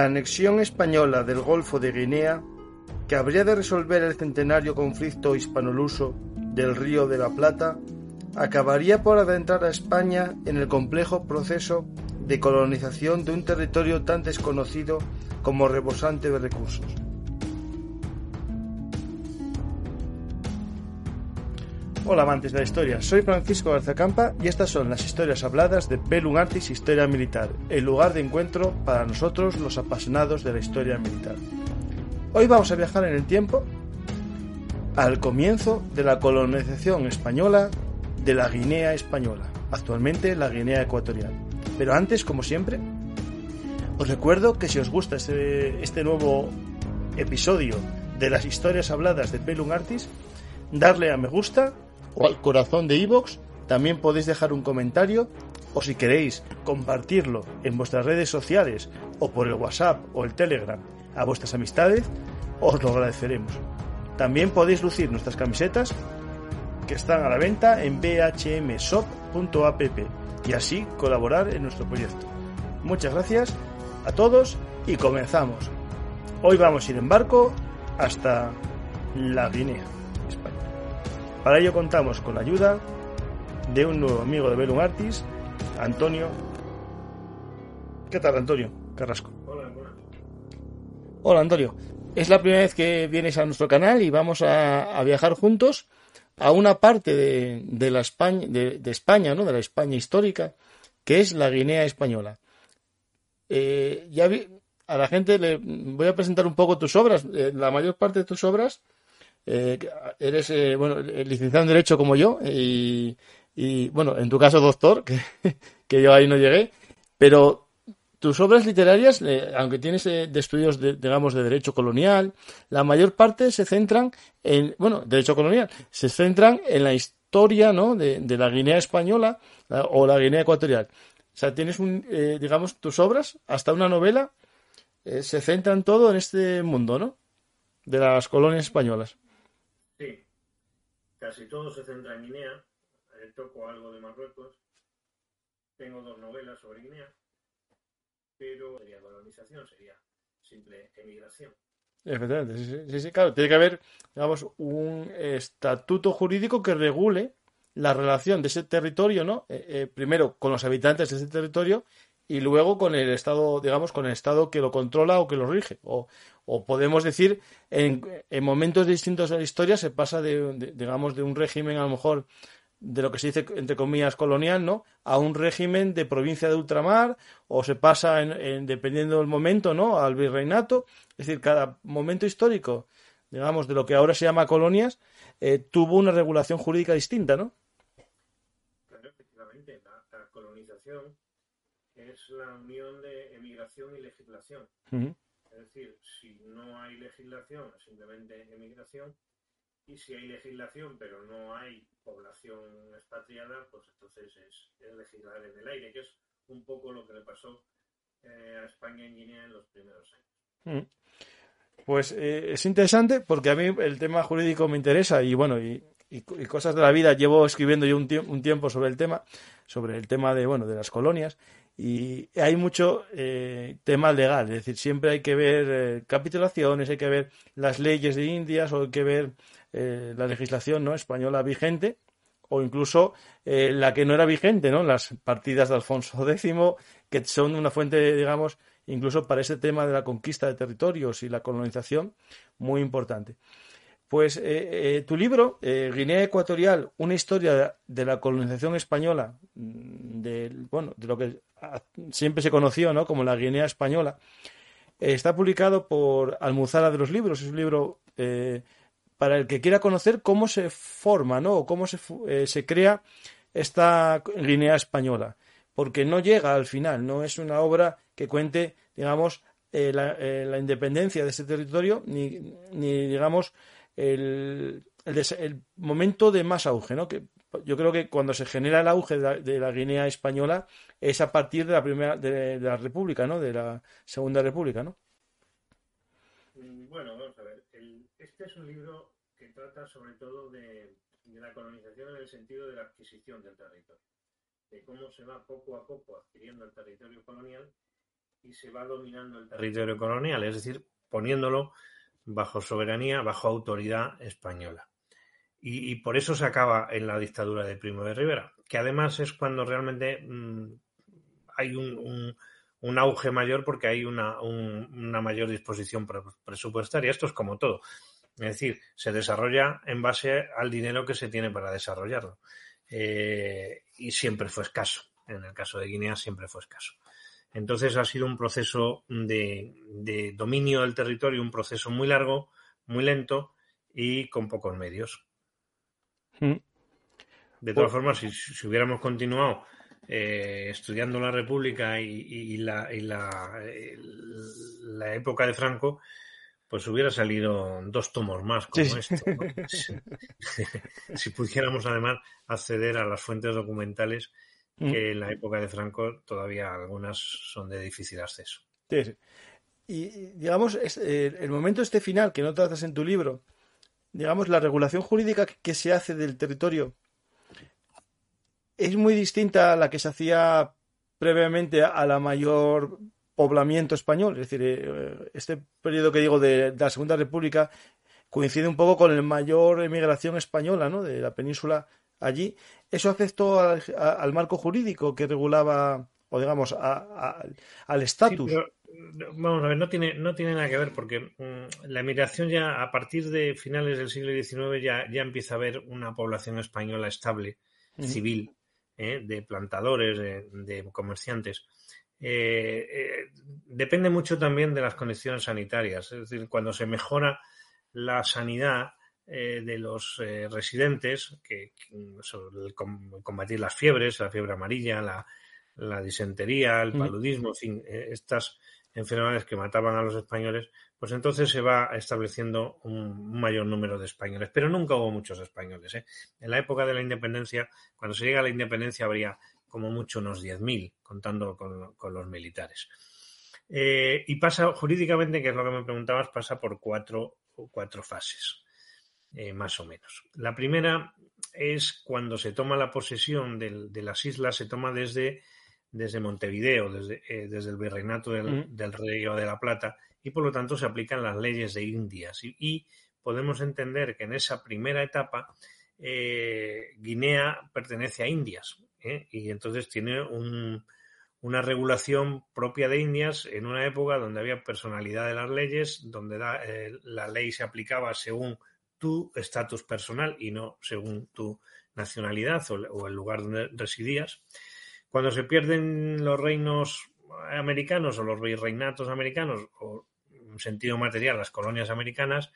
La anexión española del Golfo de Guinea, que habría de resolver el centenario conflicto hispanoluso del Río de la Plata, acabaría por adentrar a España en el complejo proceso de colonización de un territorio tan desconocido como rebosante de recursos. Hola amantes de la historia, soy Francisco Garzacampa y estas son las historias habladas de Pelum Artis Historia Militar, el lugar de encuentro para nosotros los apasionados de la historia militar. Hoy vamos a viajar en el tiempo al comienzo de la colonización española de la Guinea española, actualmente la Guinea ecuatorial. Pero antes, como siempre, os recuerdo que si os gusta este, este nuevo episodio de las historias habladas de Pelum Artis, darle a me gusta o al corazón de iVoox. También podéis dejar un comentario o si queréis compartirlo en vuestras redes sociales o por el WhatsApp o el Telegram a vuestras amistades, os lo agradeceremos. También podéis lucir nuestras camisetas que están a la venta en bhmshop.app y así colaborar en nuestro proyecto. Muchas gracias a todos y comenzamos. Hoy vamos a ir en barco hasta la Guinea. Para ello contamos con la ayuda de un nuevo amigo de Belum Artis, Antonio. ¿Qué tal, Antonio Carrasco? Hola, Hola, Antonio. Es la primera vez que vienes a nuestro canal y vamos a, viajar juntos a una parte de, la España, de, España, ¿no? De la España histórica, que es la Guinea española. Eh, ya a la gente le voy a presentar un poco tus obras. Eh, la mayor parte de tus obras eh, eres eh, bueno licenciado en Derecho como yo y, bueno, en tu caso doctor, que, yo ahí no llegué, pero tus obras literarias, eh, aunque tienes de estudios, de, digamos, de Derecho colonial, la mayor parte se centran en, bueno, Derecho colonial, se centran en la historia, ¿no?, de, la Guinea española o la Guinea ecuatorial. O sea, tienes un, digamos, tus obras, hasta una novela, se centran todo en este mundo, ¿no? De las colonias españolas. Casi todo se centra en Guinea. Eh, toco algo de Marruecos. Tengo dos novelas sobre Guinea. Pero sería colonización, sería simple emigración. Efectivamente, sí, sí, sí, claro. Tiene que haber, digamos, un estatuto jurídico que regule la relación de ese territorio, ¿no? Eh, eh, primero con los habitantes de ese territorio y luego con el Estado, digamos, con el Estado que lo controla o que lo rige. O, o podemos decir, en, en, momentos distintos de la historia se pasa de, digamos, de un régimen a lo mejor de lo que se dice entre comillas colonial, ¿no? A un régimen de provincia de ultramar o se pasa en, dependiendo del momento, ¿no? Al virreinato. Es decir, cada momento histórico, digamos, de lo que ahora se llama colonias, eh, tuvo una regulación jurídica distinta, ¿no? Es la unión de emigración y legislación. Es decir, si no hay legislación, simplemente emigración, y si hay legislación pero no hay población expatriada, pues entonces es, legislar en el aire, que es un poco lo que le pasó eh, a España en Guinea en los primeros años. Pues eh, es interesante porque a mí el tema jurídico me interesa y bueno, y, cosas de la vida llevo escribiendo yo un, un, tiempo sobre el tema, sobre el tema de, bueno, de las colonias y hay mucho eh, tema legal, es decir, siempre hay que ver eh, capitulaciones, hay que ver las leyes de Indias o hay que ver eh, la legislación ¿no? española vigente o incluso la que no era vigente, ¿no? las partidas de Alfonso X, que son una fuente, digamos, incluso para ese tema de la conquista de territorios y la colonización, muy importante. Pues eh, eh, tu libro, eh, Guinea Ecuatorial, una historia de la colonización española, mm, de, bueno, de lo que siempre se conoció ¿no? como la Guinea Española, está publicado por Almuzara de los Libros. Es un libro para el que quiera conocer cómo se forma ¿no? o cómo se, se crea esta Guinea Española. Porque no llega al final, no es una obra que cuente, digamos, la, la, independencia de ese territorio, ni, ni digamos, el, el, momento de más auge, ¿no? Que yo creo que cuando se genera el auge de la, Guinea española es a partir de la primera de, la República, ¿no? De la Segunda República, ¿no? Mm, bueno, vamos a ver. este es un libro que trata sobre todo de, la colonización en el sentido de la adquisición del territorio, de cómo se va poco a poco adquiriendo el territorio colonial y se va dominando el territorio colonial, es decir, poniéndolo bajo soberanía, bajo autoridad española. Y, por eso se acaba en la dictadura de Primo de Rivera, que además es cuando realmente mm, hay un, auge mayor porque hay una, una mayor disposición presupuestaria. Esto es como todo. Es decir, se desarrolla en base al dinero que se tiene para desarrollarlo. Eh, y siempre fue escaso. En el caso de Guinea siempre fue escaso. Entonces ha sido un proceso de, dominio del territorio, un proceso muy largo, muy lento y con pocos medios. Hmm. De todas formas, si, hubiéramos continuado eh, estudiando la República y, la, eh, la, época de Franco, pues hubiera salido dos tomos más como esto. si pudiéramos además acceder a las fuentes documentales Mm. que en la época de Franco todavía algunas son de difícil acceso. Y digamos, eh, el momento este final que no tratas en tu libro, digamos, la regulación jurídica que se hace del territorio es muy distinta a la que se hacía previamente a la mayor poblamiento español. Es decir, eh, este periodo que digo de, la Segunda República coincide un poco con la mayor emigración española ¿no? de la península allí, eso afectó al, marco jurídico que regulaba, o digamos, al estatus. vamos a ver, no tiene, no tiene nada que ver porque mm, la emigración ya a partir de finales del siglo XIX ya, ya empieza a haber una población española estable, civil, ¿eh? de plantadores, de, comerciantes. Eh, eh, depende mucho también de las condiciones sanitarias. Es decir, cuando se mejora la sanidad, eh, de los eh, residentes, que, sobre combatir las fiebres, la fiebre amarilla, la, disentería, el paludismo, en fin, eh, estas enfermedades que mataban a los españoles, pues entonces se va estableciendo un, mayor número de españoles. Pero nunca hubo muchos españoles. En la época de la independencia, cuando se llega a la independencia, habría como mucho unos 10.000, contando con, los militares. y pasa jurídicamente, que es lo que me preguntabas, pasa por cuatro, cuatro fases. Eh, más o menos. La primera es cuando se toma la posesión de las islas, se toma desde, desde Montevideo, desde, eh, desde el virreinato del, del, Río de la Plata, y por lo tanto se aplican las leyes de Indias. Y, podemos entender que en esa primera etapa eh, Guinea pertenece a Indias, y entonces tiene una regulación propia de Indias en una época donde había personalidad de las leyes, donde la ley se aplicaba según tu estatus personal y no según tu nacionalidad o, el lugar donde residías. Cuando se pierden los reinos americanos o los virreinatos americanos, o en sentido material las colonias americanas,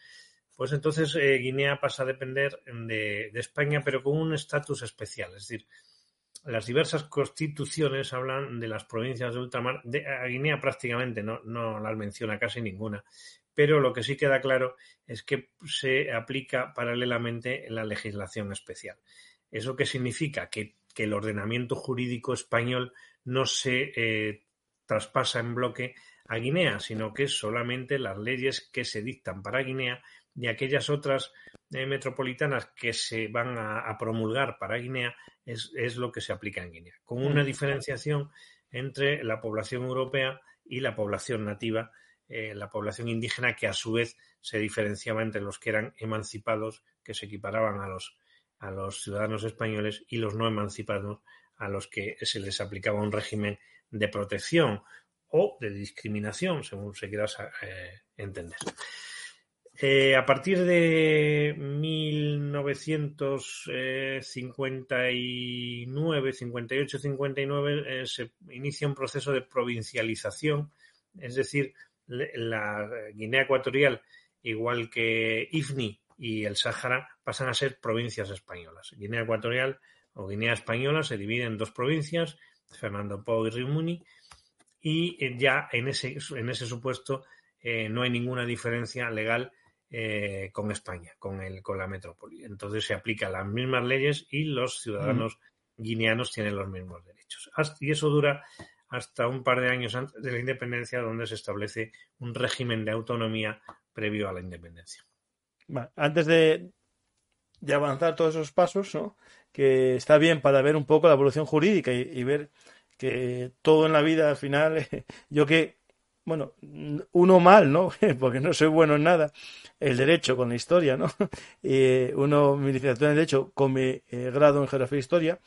pues entonces eh, Guinea pasa a depender de, España, pero con un estatus especial. Es decir, las diversas constituciones hablan de las provincias de ultramar. De, a Guinea prácticamente no las menciona casi ninguna, pero lo que sí queda claro es que se aplica paralelamente la legislación especial. ¿Eso qué significa? Que, el ordenamiento jurídico español no se eh, traspasa en bloque a Guinea, sino que solamente las leyes que se dictan para Guinea y aquellas otras eh, metropolitanas que se van a, promulgar para Guinea es, es, lo que se aplica en Guinea, con una mm. diferenciación entre la población europea y la población nativa eh, la población indígena que a su vez se diferenciaba entre los que eran emancipados, que se equiparaban a los, a los ciudadanos españoles, y los no emancipados, a los que se les aplicaba un régimen de protección o de discriminación, según se quiera eh, entender. Eh, a partir de 1959, 58, 59 se inicia un proceso de provincialización, es decir, la Guinea Ecuatorial, igual que IFNI y el Sáhara, pasan a ser provincias españolas. Guinea Ecuatorial o Guinea Española se divide en dos provincias, Fernando Pau y Rimuni, y eh, ya en ese, en ese supuesto eh, no hay ninguna diferencia legal eh, con España, con, el, con la metrópoli. Entonces se aplican las mismas leyes y los ciudadanos guineanos tienen los mismos derechos. Y eso dura hasta un par de años antes de la independencia, donde se establece un régimen de autonomía previo a la independencia. antes de, de, avanzar todos esos pasos, ¿no? que está bien para ver un poco la evolución jurídica y ver que todo en la vida al final, yo que bueno, uno mal, ¿no? Porque no soy bueno en nada, el derecho con la historia, ¿no? Y uno, mi licenciatura en derecho con mi eh, grado en geografía e historia,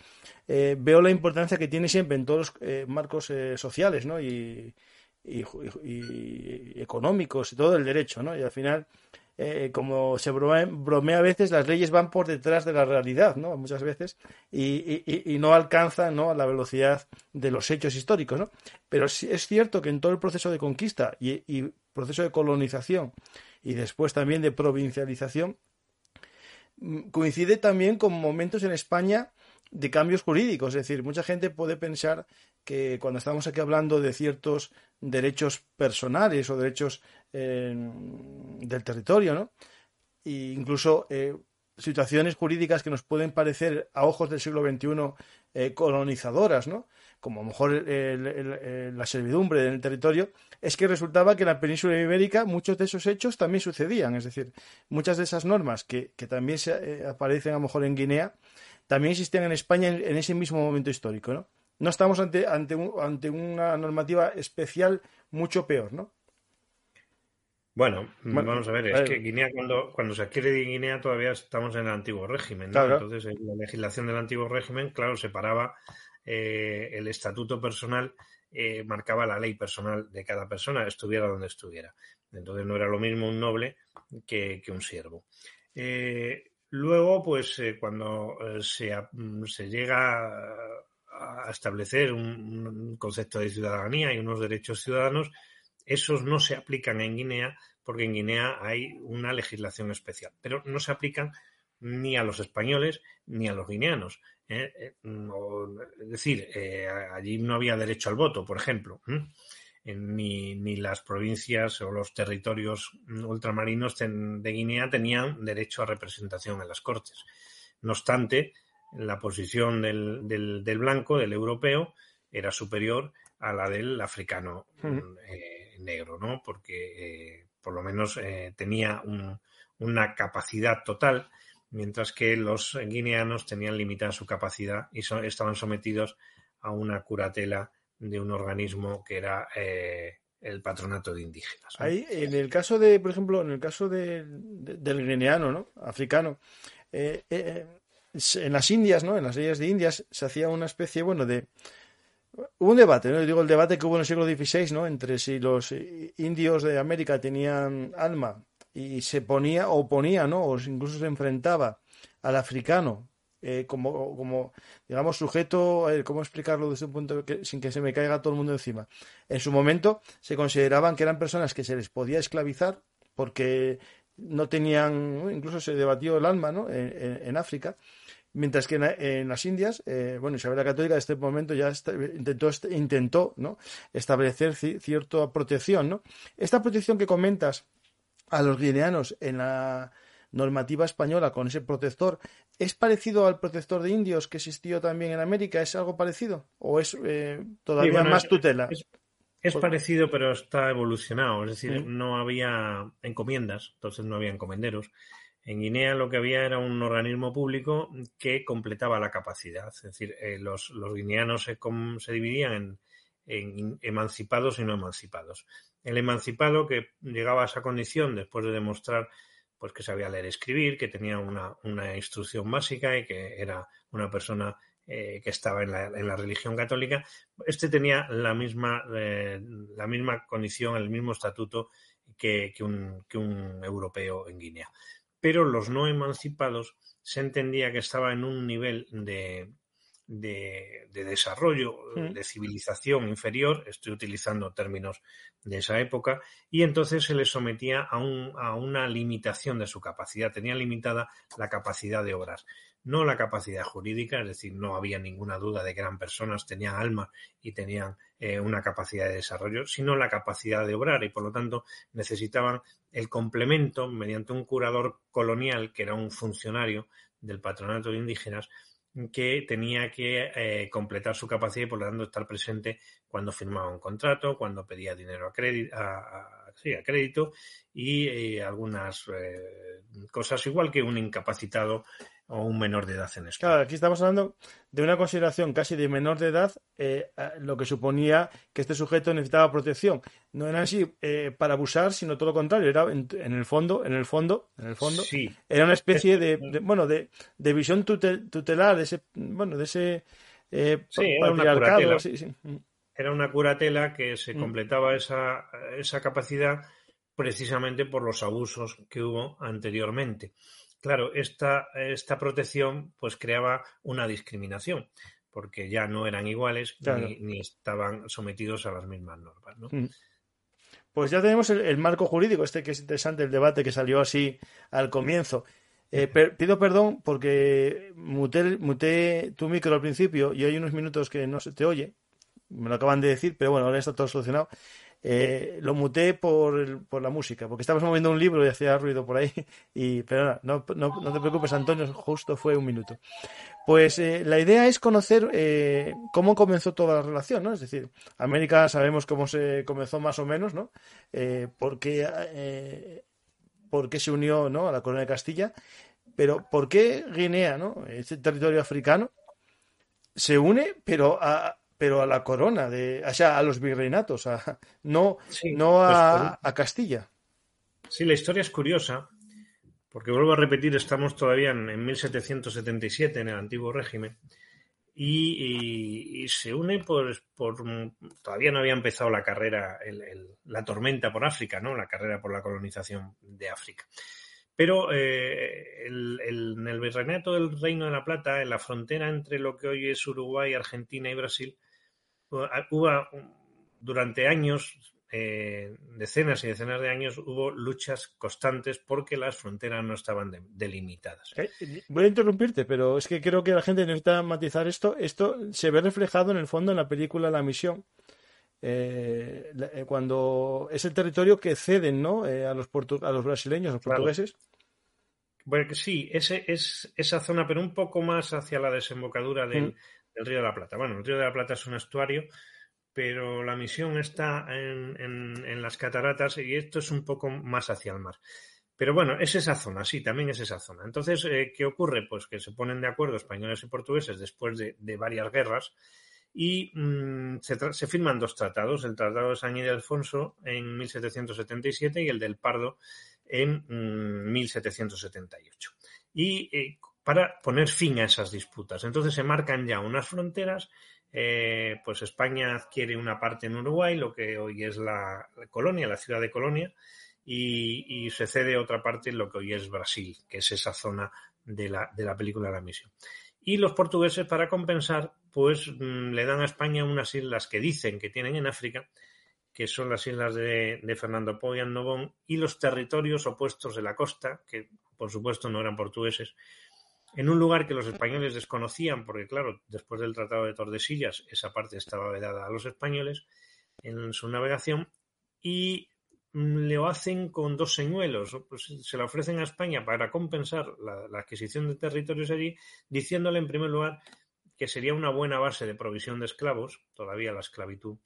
eh, veo la importancia que tiene siempre en todos los eh, marcos sociales, ¿no? Y, y, y, económicos y todo el derecho, ¿no? Y al final eh, como se bromea, a veces, las leyes van por detrás de la realidad, ¿no? Muchas veces, y, no alcanzan ¿no? a la velocidad de los hechos históricos, ¿no? Pero es cierto que en todo el proceso de conquista y, proceso de colonización y después también de provincialización, mm, coincide también con momentos en España de cambios jurídicos. Es decir, mucha gente puede pensar que cuando estamos aquí hablando de ciertos derechos personales o derechos del territorio, ¿no? E incluso eh, situaciones jurídicas que nos pueden parecer a ojos del siglo XXI eh, colonizadoras, ¿no? Como a lo mejor la servidumbre del territorio, es que resultaba que en la península ibérica muchos de esos hechos también sucedían. Es decir, muchas de esas normas que, también se, eh, aparecen a lo mejor en Guinea, también existían en España en, ese mismo momento histórico, ¿no? No estamos ante, ante, ante una normativa especial mucho peor, ¿no? Bueno, vamos a ver, es que Guinea, cuando, cuando se adquiere de Guinea, todavía estamos en el antiguo régimen, ¿no? Entonces, en la legislación del antiguo régimen, claro, separaba eh, el estatuto personal, eh, marcaba la ley personal de cada persona, estuviera donde estuviera. Entonces, no era lo mismo un noble que, un siervo. Eh, luego, pues, cuando se, se, llega a establecer un concepto de ciudadanía y unos derechos ciudadanos, esos no se aplican en Guinea porque en Guinea hay una legislación especial, pero no se aplican ni a los españoles ni a los guineanos. ¿eh? Eh, es decir, eh, allí no había derecho al voto, por ejemplo. Ni, ni, las provincias o los territorios ultramarinos de Guinea tenían derecho a representación en las Cortes. No obstante, la posición del, del, blanco, del europeo, era superior a la del africano negro, ¿no? Porque eh, por lo menos eh, tenía una capacidad total, mientras que los guineanos tenían limitada su capacidad y estaban sometidos a una curatela de un organismo que era eh, el patronato de indígenas. Ahí, en el caso de, por ejemplo, en el caso del guineano, ¿no? Africano, en las Indias, ¿no? En las leyes de Indias se hacía una especie, bueno, de Hubo un debate, ¿no? digo el debate que hubo en el siglo XVI, ¿no? Entre si los indios de América tenían alma y se ponía o ponía, ¿no? O incluso se enfrentaba al africano eh, como, como, digamos, sujeto, ¿cómo explicarlo desde un punto que, sin que se me caiga todo el mundo encima? En su momento se consideraban que eran personas que se les podía esclavizar porque no tenían, incluso se debatió el alma, ¿no? en África Mientras que en, las Indias, eh, bueno, Isabel la Católica en este momento ya intentó, intentó ¿no? establecer cierta protección. ¿no? Esta protección que comentas a los guineanos en la normativa española con ese protector, ¿es parecido al protector de indios que existió también en América? ¿Es algo parecido? ¿O es eh, todavía más tutela? Es, parecido, pero está evolucionado. Es decir, no había encomiendas, entonces no había encomenderos. En Guinea lo que había era un organismo público que completaba la capacidad. Es decir, eh, los, guineanos se, dividían en, emancipados y no emancipados. El emancipado que llegaba a esa condición después de demostrar pues, que sabía leer y escribir, que tenía una, instrucción básica y que era una persona eh, que estaba en la, religión católica, este tenía la misma, eh, la misma condición, el mismo estatuto que, un, que un europeo en Guinea. Pero los no emancipados se entendía que estaba en un nivel de, de, desarrollo, mm. de civilización inferior, estoy utilizando términos de esa época, y entonces se les sometía a, un, a una limitación de su capacidad, tenía limitada la capacidad de obrar, no la capacidad jurídica, es decir, no había ninguna duda de que eran personas, tenían alma y tenían eh, una capacidad de desarrollo, sino la capacidad de obrar y por lo tanto necesitaban el complemento mediante un curador colonial que era un funcionario del patronato de indígenas que tenía que eh, completar su capacidad y por lo tanto estar presente cuando firmaba un contrato, cuando pedía dinero a crédito, a, crédito y eh, algunas eh, cosas igual que un incapacitado o un menor de edad en España. Claro, aquí estamos hablando de una consideración casi de menor de edad, eh, lo que suponía que este sujeto necesitaba protección. No era así eh, para abusar, sino todo lo contrario. Era en, el fondo, en el fondo, en el fondo, sí. era una especie de, bueno, de, de visión tutelar de ese, bueno, de ese eh, sí, era una curatela. Era una curatela que se mm. completaba esa, esa capacidad precisamente por los abusos que hubo anteriormente. Claro, esta, esta protección pues creaba una discriminación, porque ya no eran iguales ni, estaban sometidos a las mismas normas. ¿no? Mm. Pues ya tenemos el, marco jurídico, este que es interesante, el debate que salió así al comienzo. Eh, pido perdón porque muté, muté, tu micro al principio y hay unos minutos que no se te oye. Me lo acaban de decir, pero bueno, ahora está todo solucionado. Eh, lo muté por, por, la música, porque estabas moviendo un libro y hacía ruido por ahí. Y, pero no, no, te preocupes, Antonio, justo fue un minuto. Pues eh, la idea es conocer eh, cómo comenzó toda la relación, ¿no? Es decir, América sabemos cómo se comenzó más o menos, ¿no? por, qué, por qué se unió a la corona de Castilla, pero ¿por qué Guinea, ¿no? Este territorio africano se une, pero a, pero a la corona, de, o sea, a los virreinatos, a, no, no pues a, a, Castilla. Sí, la historia es curiosa, porque vuelvo a repetir, estamos todavía en, 1777, en el antiguo régimen, y, se une pues, por, todavía no había empezado la carrera, la tormenta por África, ¿no? La carrera por la colonización de África. Pero eh, en el virreinato del Reino de la Plata, en la frontera entre lo que hoy es Uruguay, Argentina y Brasil, hubo durante años, eh, decenas y decenas de años, hubo luchas constantes porque las fronteras no estaban delimitadas. Eh, voy a interrumpirte, pero es que creo que la gente necesita matizar esto. Esto se ve reflejado en el fondo en la película La Misión. Eh, cuando es el territorio que ceden ¿no? a, los a los brasileños, a los portugueses. Bueno, sí, ese, es esa zona, pero un poco más hacia la desembocadura del, mm el Río de la Plata. Bueno, el Río de la Plata es un estuario, pero la misión está en, las cataratas y esto es un poco más hacia el mar. Pero bueno, es esa zona, sí, también es esa zona. Entonces, eh, ¿qué ocurre? Pues que se ponen de acuerdo españoles y portugueses después de, varias guerras y mm, se, firman dos tratados, el Tratado de San Ildefonso en 1777 y el del Pardo en 1778. Mm, y eh, para poner fin a esas disputas. Entonces se marcan ya unas fronteras. Eh, pues España adquiere una parte en Uruguay, lo que hoy es la, colonia, la ciudad de Colonia, y, se cede otra parte en lo que hoy es Brasil, que es esa zona de la, de la película La Misión. Y los portugueses, para compensar, pues mm, le dan a España unas islas que dicen que tienen en África, que son las islas de, de Fernando Po y Andobón, y los territorios opuestos de la costa, que por supuesto no eran portugueses, en un lugar que los españoles desconocían, porque claro, después del Tratado de Tordesillas, esa parte estaba vedada a los españoles en su navegación, y lo hacen con dos señuelos, pues se la ofrecen a España para compensar la, adquisición de territorios allí, diciéndole en primer lugar que sería una buena base de provisión de esclavos, todavía la esclavitud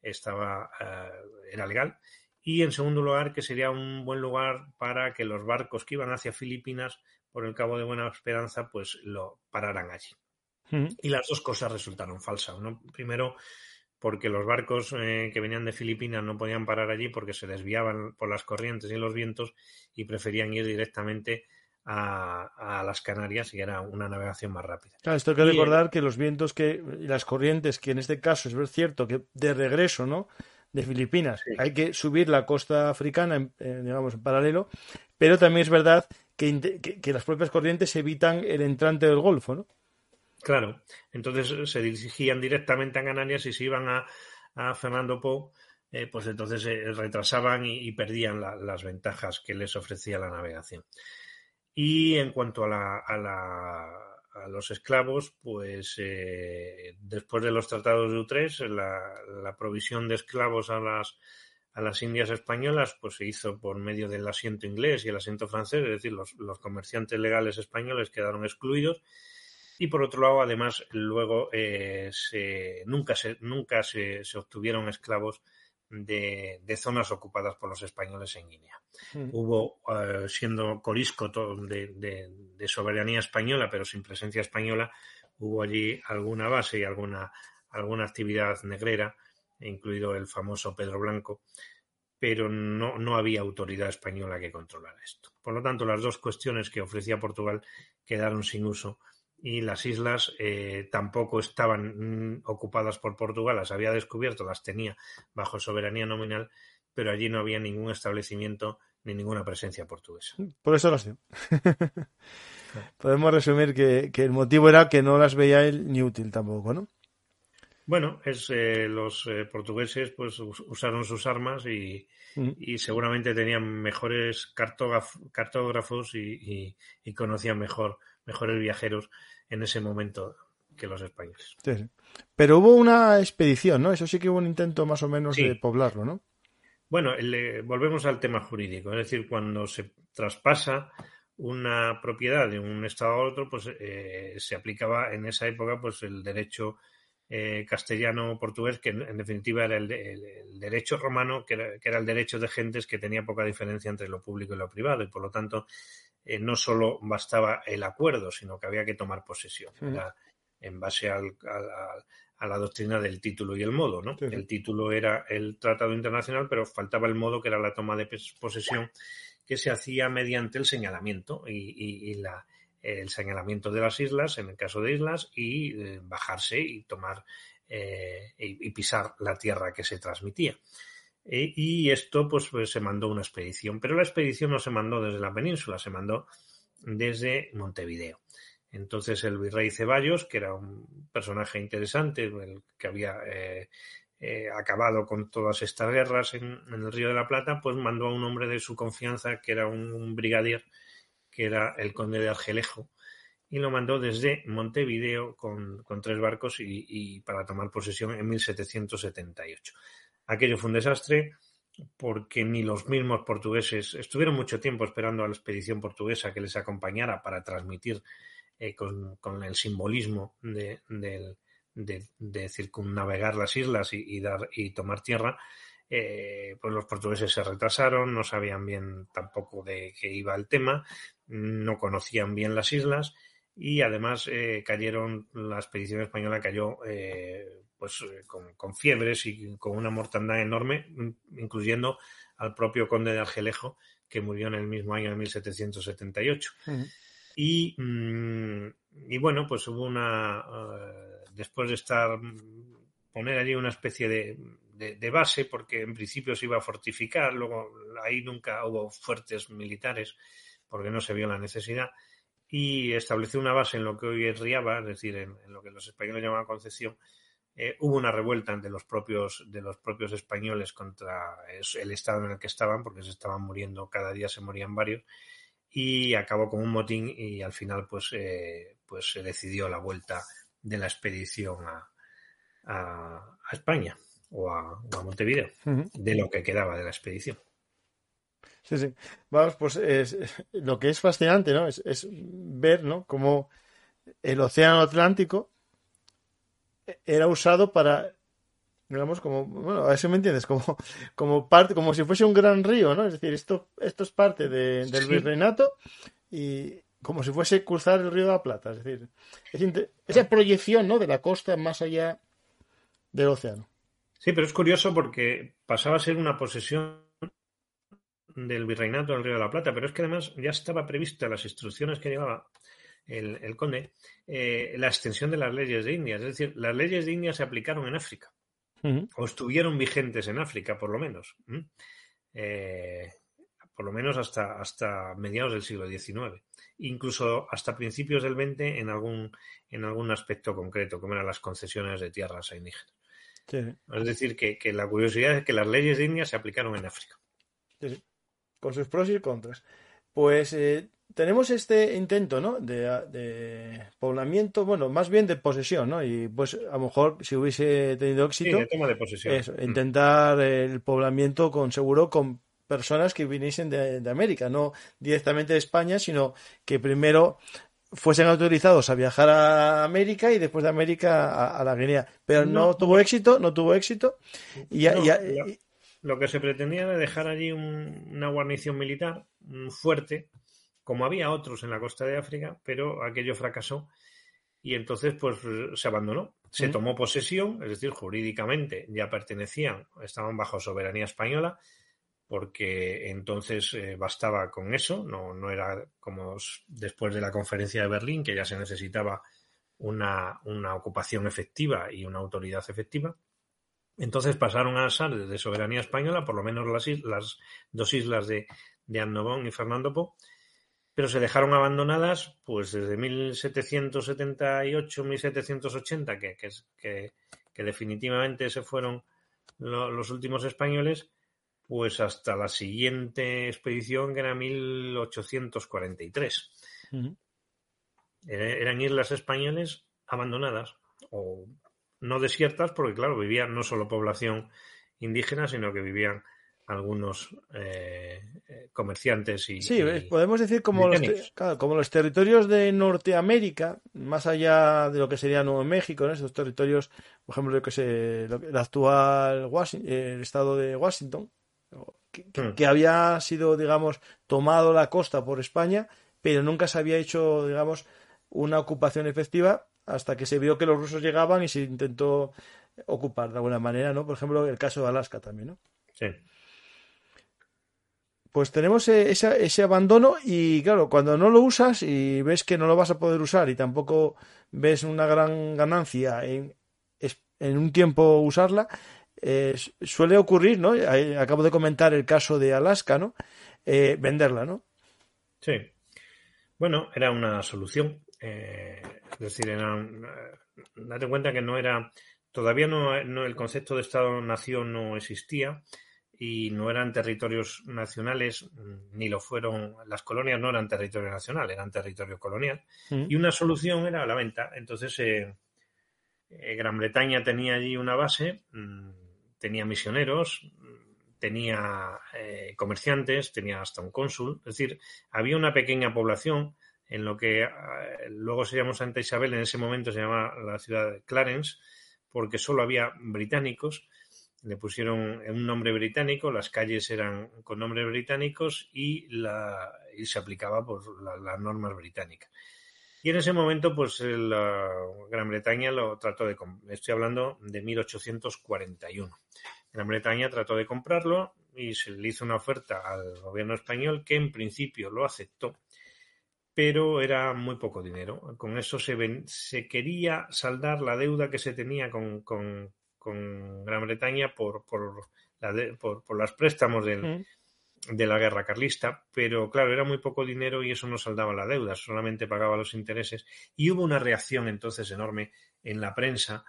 estaba, eh, era legal, y en segundo lugar que sería un buen lugar para que los barcos que iban hacia Filipinas por el Cabo de Buena Esperanza, pues lo pararan allí. Y las dos cosas resultaron falsas. Primero, porque los barcos eh, que venían de Filipinas no podían parar allí porque se desviaban por las corrientes y los vientos y preferían ir directamente a, las Canarias y era una navegación más rápida. Claro, esto hay que recordar que los vientos que, y las corrientes, que en este caso es cierto que de regreso, ¿no? De Filipinas. Hay que subir la costa africana, digamos, en paralelo, pero también es verdad que, que, las propias corrientes evitan el entrante del Golfo, ¿no? Claro, entonces se dirigían directamente a Canarias y se iban a, a Fernando Po, eh, pues entonces se retrasaban y, perdían las ventajas que les ofrecía la navegación. Y en cuanto a la, a la a los esclavos, pues eh, después de los tratados de Utrecht, la, la, provisión de esclavos a las, a las Indias españolas, pues se hizo por medio del asiento inglés y el asiento francés, es decir, los, los comerciantes legales españoles quedaron excluidos. Y por otro lado, además, luego eh, se, nunca, se, nunca se, se obtuvieron esclavos de, zonas ocupadas por los españoles en Guinea. Hmm. Hubo, eh, siendo Corisco de, de, soberanía española, pero sin presencia española, hubo allí alguna base y alguna, alguna actividad negrera, incluido el famoso Pedro Blanco, pero no, no había autoridad española que controlara esto. Por lo tanto, las dos cuestiones que ofrecía Portugal quedaron sin uso y las islas eh, tampoco estaban mm, ocupadas por Portugal, las había descubierto, las tenía bajo soberanía nominal, pero allí no había ningún establecimiento ni ninguna presencia portuguesa. Por eso lo sé. Podemos resumir que, el motivo era que no las veía él ni útil tampoco, ¿no? Bueno, es eh, los eh, portugueses pues usaron sus armas y, mm. y seguramente tenían mejores cartógrafos y, y conocían mejor mejores viajeros en ese momento que los españoles. Pero hubo una expedición, ¿no? Eso sí que hubo un intento más o menos de poblarlo, ¿no? Bueno, volvemos al tema jurídico, es decir, cuando se traspasa una propiedad de un estado a otro, pues eh, se aplicaba en esa época pues el derecho eh, castellano-portugués, que en, definitiva era el, derecho romano, que era, que era, el derecho de gentes que tenía poca diferencia entre lo público y lo privado, y por lo tanto eh, no solo bastaba el acuerdo, sino que había que tomar posesión. en base al, a la doctrina del título y el modo. ¿no? El título era el tratado internacional, pero faltaba el modo, que era la toma de posesión, que se hacía mediante el señalamiento y, la, el señalamiento de las islas, en el caso de islas, y eh, bajarse y tomar eh, y, pisar la tierra que se transmitía. Eh, y esto pues, pues, se mandó una expedición, pero la expedición no se mandó desde la península, se mandó desde Montevideo. Entonces el virrey Ceballos, que era un personaje interesante, el que había eh, eh, acabado con todas estas guerras en, el Río de la Plata, pues mandó a un hombre de su confianza, que era un, brigadier, que era el conde de Argelejo, y lo mandó desde Montevideo con, tres barcos y, y, para tomar posesión en 1778. Aquello fue un desastre porque ni los mismos portugueses estuvieron mucho tiempo esperando a la expedición portuguesa que les acompañara para transmitir eh, con, el simbolismo de, circunnavegar las islas y, dar y tomar tierra. Eh, pues los portugueses se retrasaron, no sabían bien tampoco de qué iba el tema, no conocían bien las islas y además eh, cayeron, la expedición española cayó pues eh, con, fiebres y con una mortandad enorme, incluyendo al propio conde de Argelejo, que murió en el mismo año de 1778. y, mm, y, bueno, pues hubo una, eh, después de estar, poner allí una especie de, de, base, porque en principio se iba a fortificar, luego ahí nunca hubo fuertes militares, porque no se vio la necesidad, y estableció una base en lo que hoy es Riaba, es decir, en, en lo que los españoles llamaban Concepción, eh, hubo una revuelta de los propios de los propios españoles contra el estado en el que estaban porque se estaban muriendo cada día se morían varios y acabó con un motín y al final pues eh, pues se decidió la vuelta de la expedición a, España o a, Montevideo de lo que quedaba de la expedición Sí, sí. Vamos, pues es, lo que es fascinante, ¿no? Es, es ver, ¿no? Cómo el Océano Atlántico era usado para digamos como bueno a ver si me entiendes como como parte como si fuese un gran río no es decir esto esto es parte del virreinato y como si fuese cruzar el río de la Plata es decir esa proyección no de la costa más allá del océano. Sí pero es curioso porque pasaba a ser una posesión del virreinato del río de la Plata pero es que además ya estaba prevista las instrucciones que llevaba el, conde, eh, la extensión de las leyes de India. Es decir, las leyes de India se aplicaron en África. o estuvieron vigentes en África, por lo menos. Eh, por lo menos hasta, hasta mediados del siglo XIX, incluso hasta principios del XX en algún, en algún aspecto concreto, como eran las concesiones de tierras a indígenas. Es decir, que, la curiosidad es que las leyes de India se aplicaron en África. Con sus pros y contras. Pues eh, tenemos este intento, ¿no? De, poblamiento, bueno, más bien de posesión, ¿no? Y pues a lo mejor si hubiese tenido éxito. Sí, de de posesión. Eso, mm. intentar el poblamiento con seguro con personas que viniesen de, América, no directamente de España, sino que primero fuesen autorizados a viajar a América y después de América a, la Guinea. Pero no, tuvo éxito, no tuvo éxito. Y, lo, que se pretendía era dejar allí una guarnición militar fuerte, como había otros en la costa de África, pero aquello fracasó y entonces pues se abandonó. Se tomó posesión, es decir, jurídicamente ya pertenecían, estaban bajo soberanía española, porque entonces eh, bastaba con eso, no, no era como después de la conferencia de Berlín, que ya se necesitaba una, una ocupación efectiva y una autoridad efectiva. Entonces pasaron a ser de soberanía española, por lo menos las, las dos islas de, de Annobón y Fernando Po, pero se dejaron abandonadas pues desde 1778-1780, que, que, que, que, definitivamente se fueron los últimos españoles, pues hasta la siguiente expedición, que era 1843. Eran islas españoles abandonadas o no desiertas, porque claro, vivían no solo población indígena, sino que vivían algunos eh, comerciantes y. Sí, podemos decir como los, como los territorios de Norteamérica, más allá de lo que sería Nuevo México, ¿no? esos territorios, por ejemplo, lo que se, el actual el estado de Washington, Hmm. que, había sido, digamos, tomado la costa por España, pero nunca se había hecho, digamos, una ocupación efectiva hasta que se vio que los rusos llegaban y se intentó ocupar de alguna manera, ¿no? Por ejemplo, el caso de Alaska también, ¿no? Sí. Pues tenemos e, ese, ese, abandono y claro, cuando no lo usas y ves que no lo vas a poder usar y tampoco ves una gran ganancia en, en un tiempo usarla, eh, suele ocurrir, ¿no? Acabo de comentar el caso de Alaska, ¿no? Eh, venderla, ¿no? Sí. Bueno, era una solución. Eh, es decir, era date cuenta que no era. Todavía no, el concepto de Estado-nación no existía y no eran territorios nacionales, ni lo fueron. Las colonias no eran territorio nacional, eran territorio colonial. Mm. Y una solución era la venta. Entonces, Gran Bretaña tenía allí una base. Mm, tenía misioneros, tenía eh, comerciantes, tenía hasta un cónsul, es decir, había una pequeña población en lo que eh, luego se llamó Santa Isabel, en ese momento se llamaba la ciudad de Clarence, porque solo había británicos, le pusieron un nombre británico, las calles eran con nombres británicos y, la, y se aplicaba por las normas británicas. Y en ese momento, pues la Gran Bretaña lo trató de. Estoy hablando de 1841. Gran Bretaña trató de comprarlo y se le hizo una oferta al gobierno español que en principio lo aceptó, pero era muy poco dinero. Con eso se, se quería saldar la deuda que se tenía con, con, Gran Bretaña por, por, la por, por los préstamos del, de la guerra carlista, pero claro, era muy poco dinero y eso no saldaba la deuda, solamente pagaba los intereses. Y hubo una reacción entonces enorme en la prensa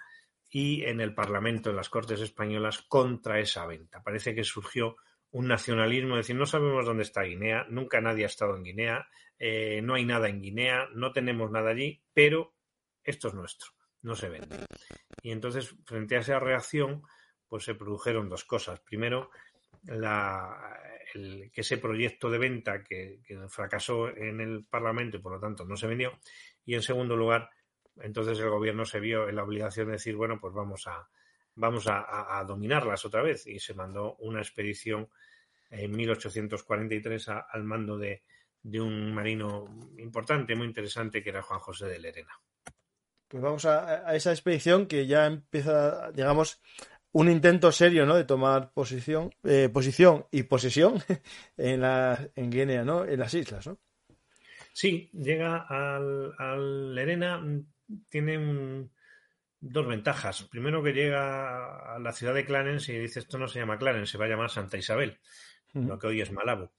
y en el Parlamento, en las Cortes Españolas, contra esa venta. Parece que surgió un nacionalismo, es decir, no sabemos dónde está Guinea, nunca nadie ha estado en Guinea, eh, no hay nada en Guinea, no tenemos nada allí, pero esto es nuestro, no se vende. Y entonces, frente a esa reacción, pues se produjeron dos cosas. Primero, la, que ese proyecto de venta que, fracasó en el Parlamento y por lo tanto no se vendió. Y en segundo lugar, entonces el gobierno se vio en la obligación de decir, bueno, pues vamos a, vamos a, dominarlas otra vez. Y se mandó una expedición en 1843 al mando de, de un marino importante, muy interesante, que era Juan José de Lerena. Pues vamos a, a, esa expedición que ya empieza, digamos, un intento serio ¿no? de tomar posición, eh, posición y posesión en, la, en Guinea, ¿no? en las islas. ¿no? Sí, llega al, al Lerena, tiene dos ventajas. Primero que llega a la ciudad de Clarence y dice esto no se llama Clarence, se va a llamar Santa Isabel, lo que hoy es Malabo.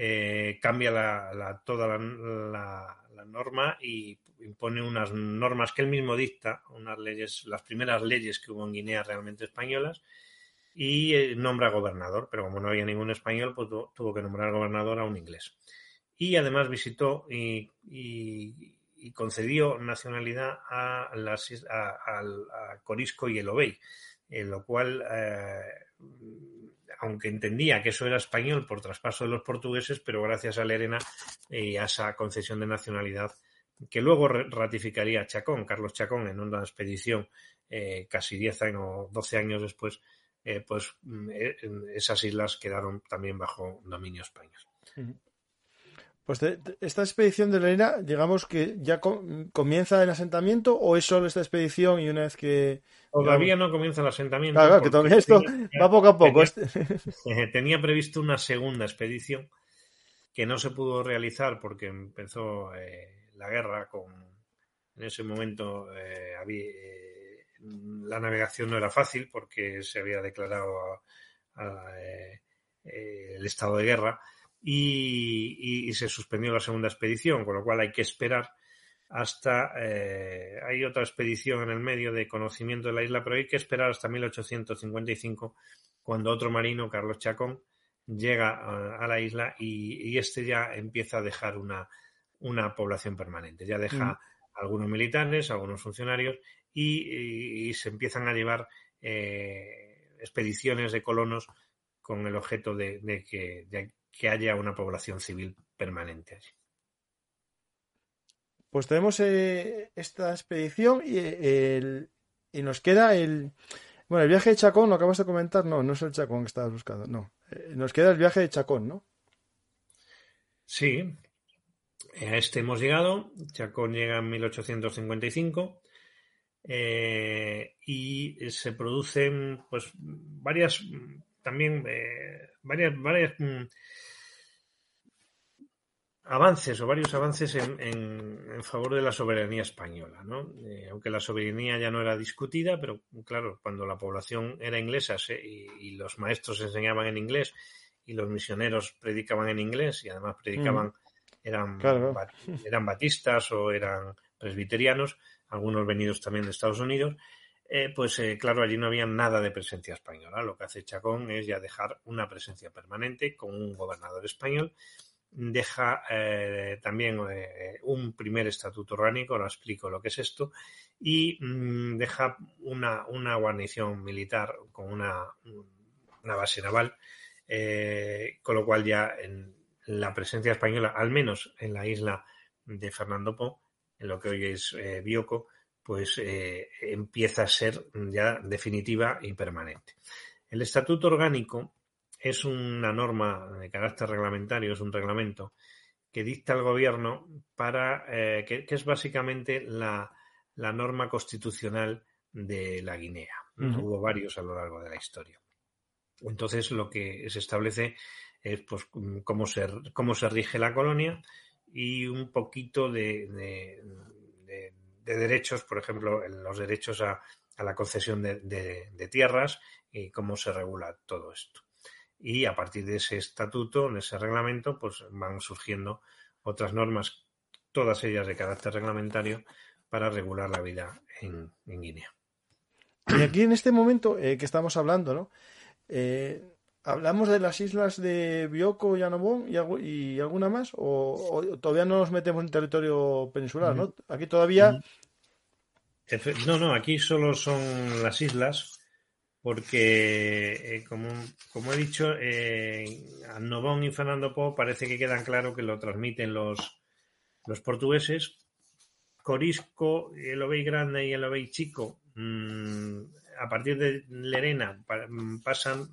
Eh, cambia la, toda la, norma y impone unas normas que él mismo dicta, unas leyes, las primeras leyes que hubo en Guinea realmente españolas, y eh, nombra gobernador, pero como no había ningún español, pues tuvo que nombrar gobernador a un inglés. Y además visitó y, concedió nacionalidad a, las, a, Corisco y el Obey, en lo cual eh, aunque entendía que eso era español por traspaso de los portugueses, pero gracias a Lerena y a esa concesión de nacionalidad que luego ratificaría Chacón, Carlos Chacón, en una expedición eh, casi 10 años o 12 años después, eh, pues mm, eh, esas islas quedaron también bajo dominio español. Pues esta expedición de Lerena, digamos que ya comienza el asentamiento o es solo esta expedición y una vez que Todavía no comienza el asentamiento. Claro, que todavía esto va poco a poco. Tenía, previsto una segunda expedición que no se pudo realizar porque empezó eh, la guerra con. En ese momento eh, eh, la navegación no era fácil porque se había declarado el estado de guerra y se suspendió la segunda expedición, con lo cual hay que esperar hasta eh, hay otra expedición en el medio de conocimiento de la isla, pero hay que esperar hasta 1855 cuando otro marino, Carlos Chacón, llega a, la isla y, este ya empieza a dejar una, una población permanente. Ya deja algunos militares, algunos funcionarios y, se empiezan a llevar eh, expediciones de colonos con el objeto de, que, de que haya una población civil permanente allí. Pues tenemos eh, esta expedición y, el, y nos queda el... Bueno, el viaje de Chacón, lo acabas de comentar, no, no es el Chacón que estabas buscando, no. Eh, nos queda el viaje de Chacón, ¿no? Sí, a este hemos llegado. Chacón llega en 1855 eh, y se producen, pues, varias, también, varias, varias mm, avances o varios avances en, en, favor de la soberanía española, ¿no? Eh, aunque la soberanía ya no era discutida, pero claro, cuando la población era inglesa y, los maestros enseñaban en inglés y los misioneros predicaban en inglés y además predicaban, eran, eran batistas o eran presbiterianos, algunos venidos también de Estados Unidos, eh, pues eh, claro, allí no había nada de presencia española. Lo que hace Chacón es ya dejar una presencia permanente con un gobernador español deja eh, también un primer estatuto orgánico, ahora explico lo que es esto, y mm, deja una, una, guarnición militar con una, una base naval, con lo cual ya en la presencia española, al menos en la isla de Fernando Po, en lo que hoy es Bioko, pues empieza a ser ya definitiva y permanente. El estatuto orgánico es una norma de carácter reglamentario, es un reglamento que dicta el gobierno para, eh, que, es básicamente la, norma constitucional de la Guinea. Hubo varios a lo largo de la historia. Entonces lo que se establece es pues cómo se, cómo se rige la colonia y un poquito de, de, derechos, por ejemplo, los derechos a, la concesión de tierras y cómo se regula todo esto y a partir de ese estatuto, de ese reglamento, pues van surgiendo otras normas, todas ellas de carácter reglamentario, para regular la vida en, Guinea. Y aquí en este momento eh, que estamos hablando, ¿no? Eh, ¿Hablamos de las islas de Bioko y Anobón y, alguna más? O, todavía no nos metemos en territorio peninsular, ¿no? Aquí todavía... No, no, aquí solo son las islas porque, eh, como, como, he dicho, eh, Nobón y Fernando Po parece que quedan claro que lo transmiten los, los portugueses. Corisco, el Obey Grande y el Obey Chico, mm, a partir de Lerena, mm, pasan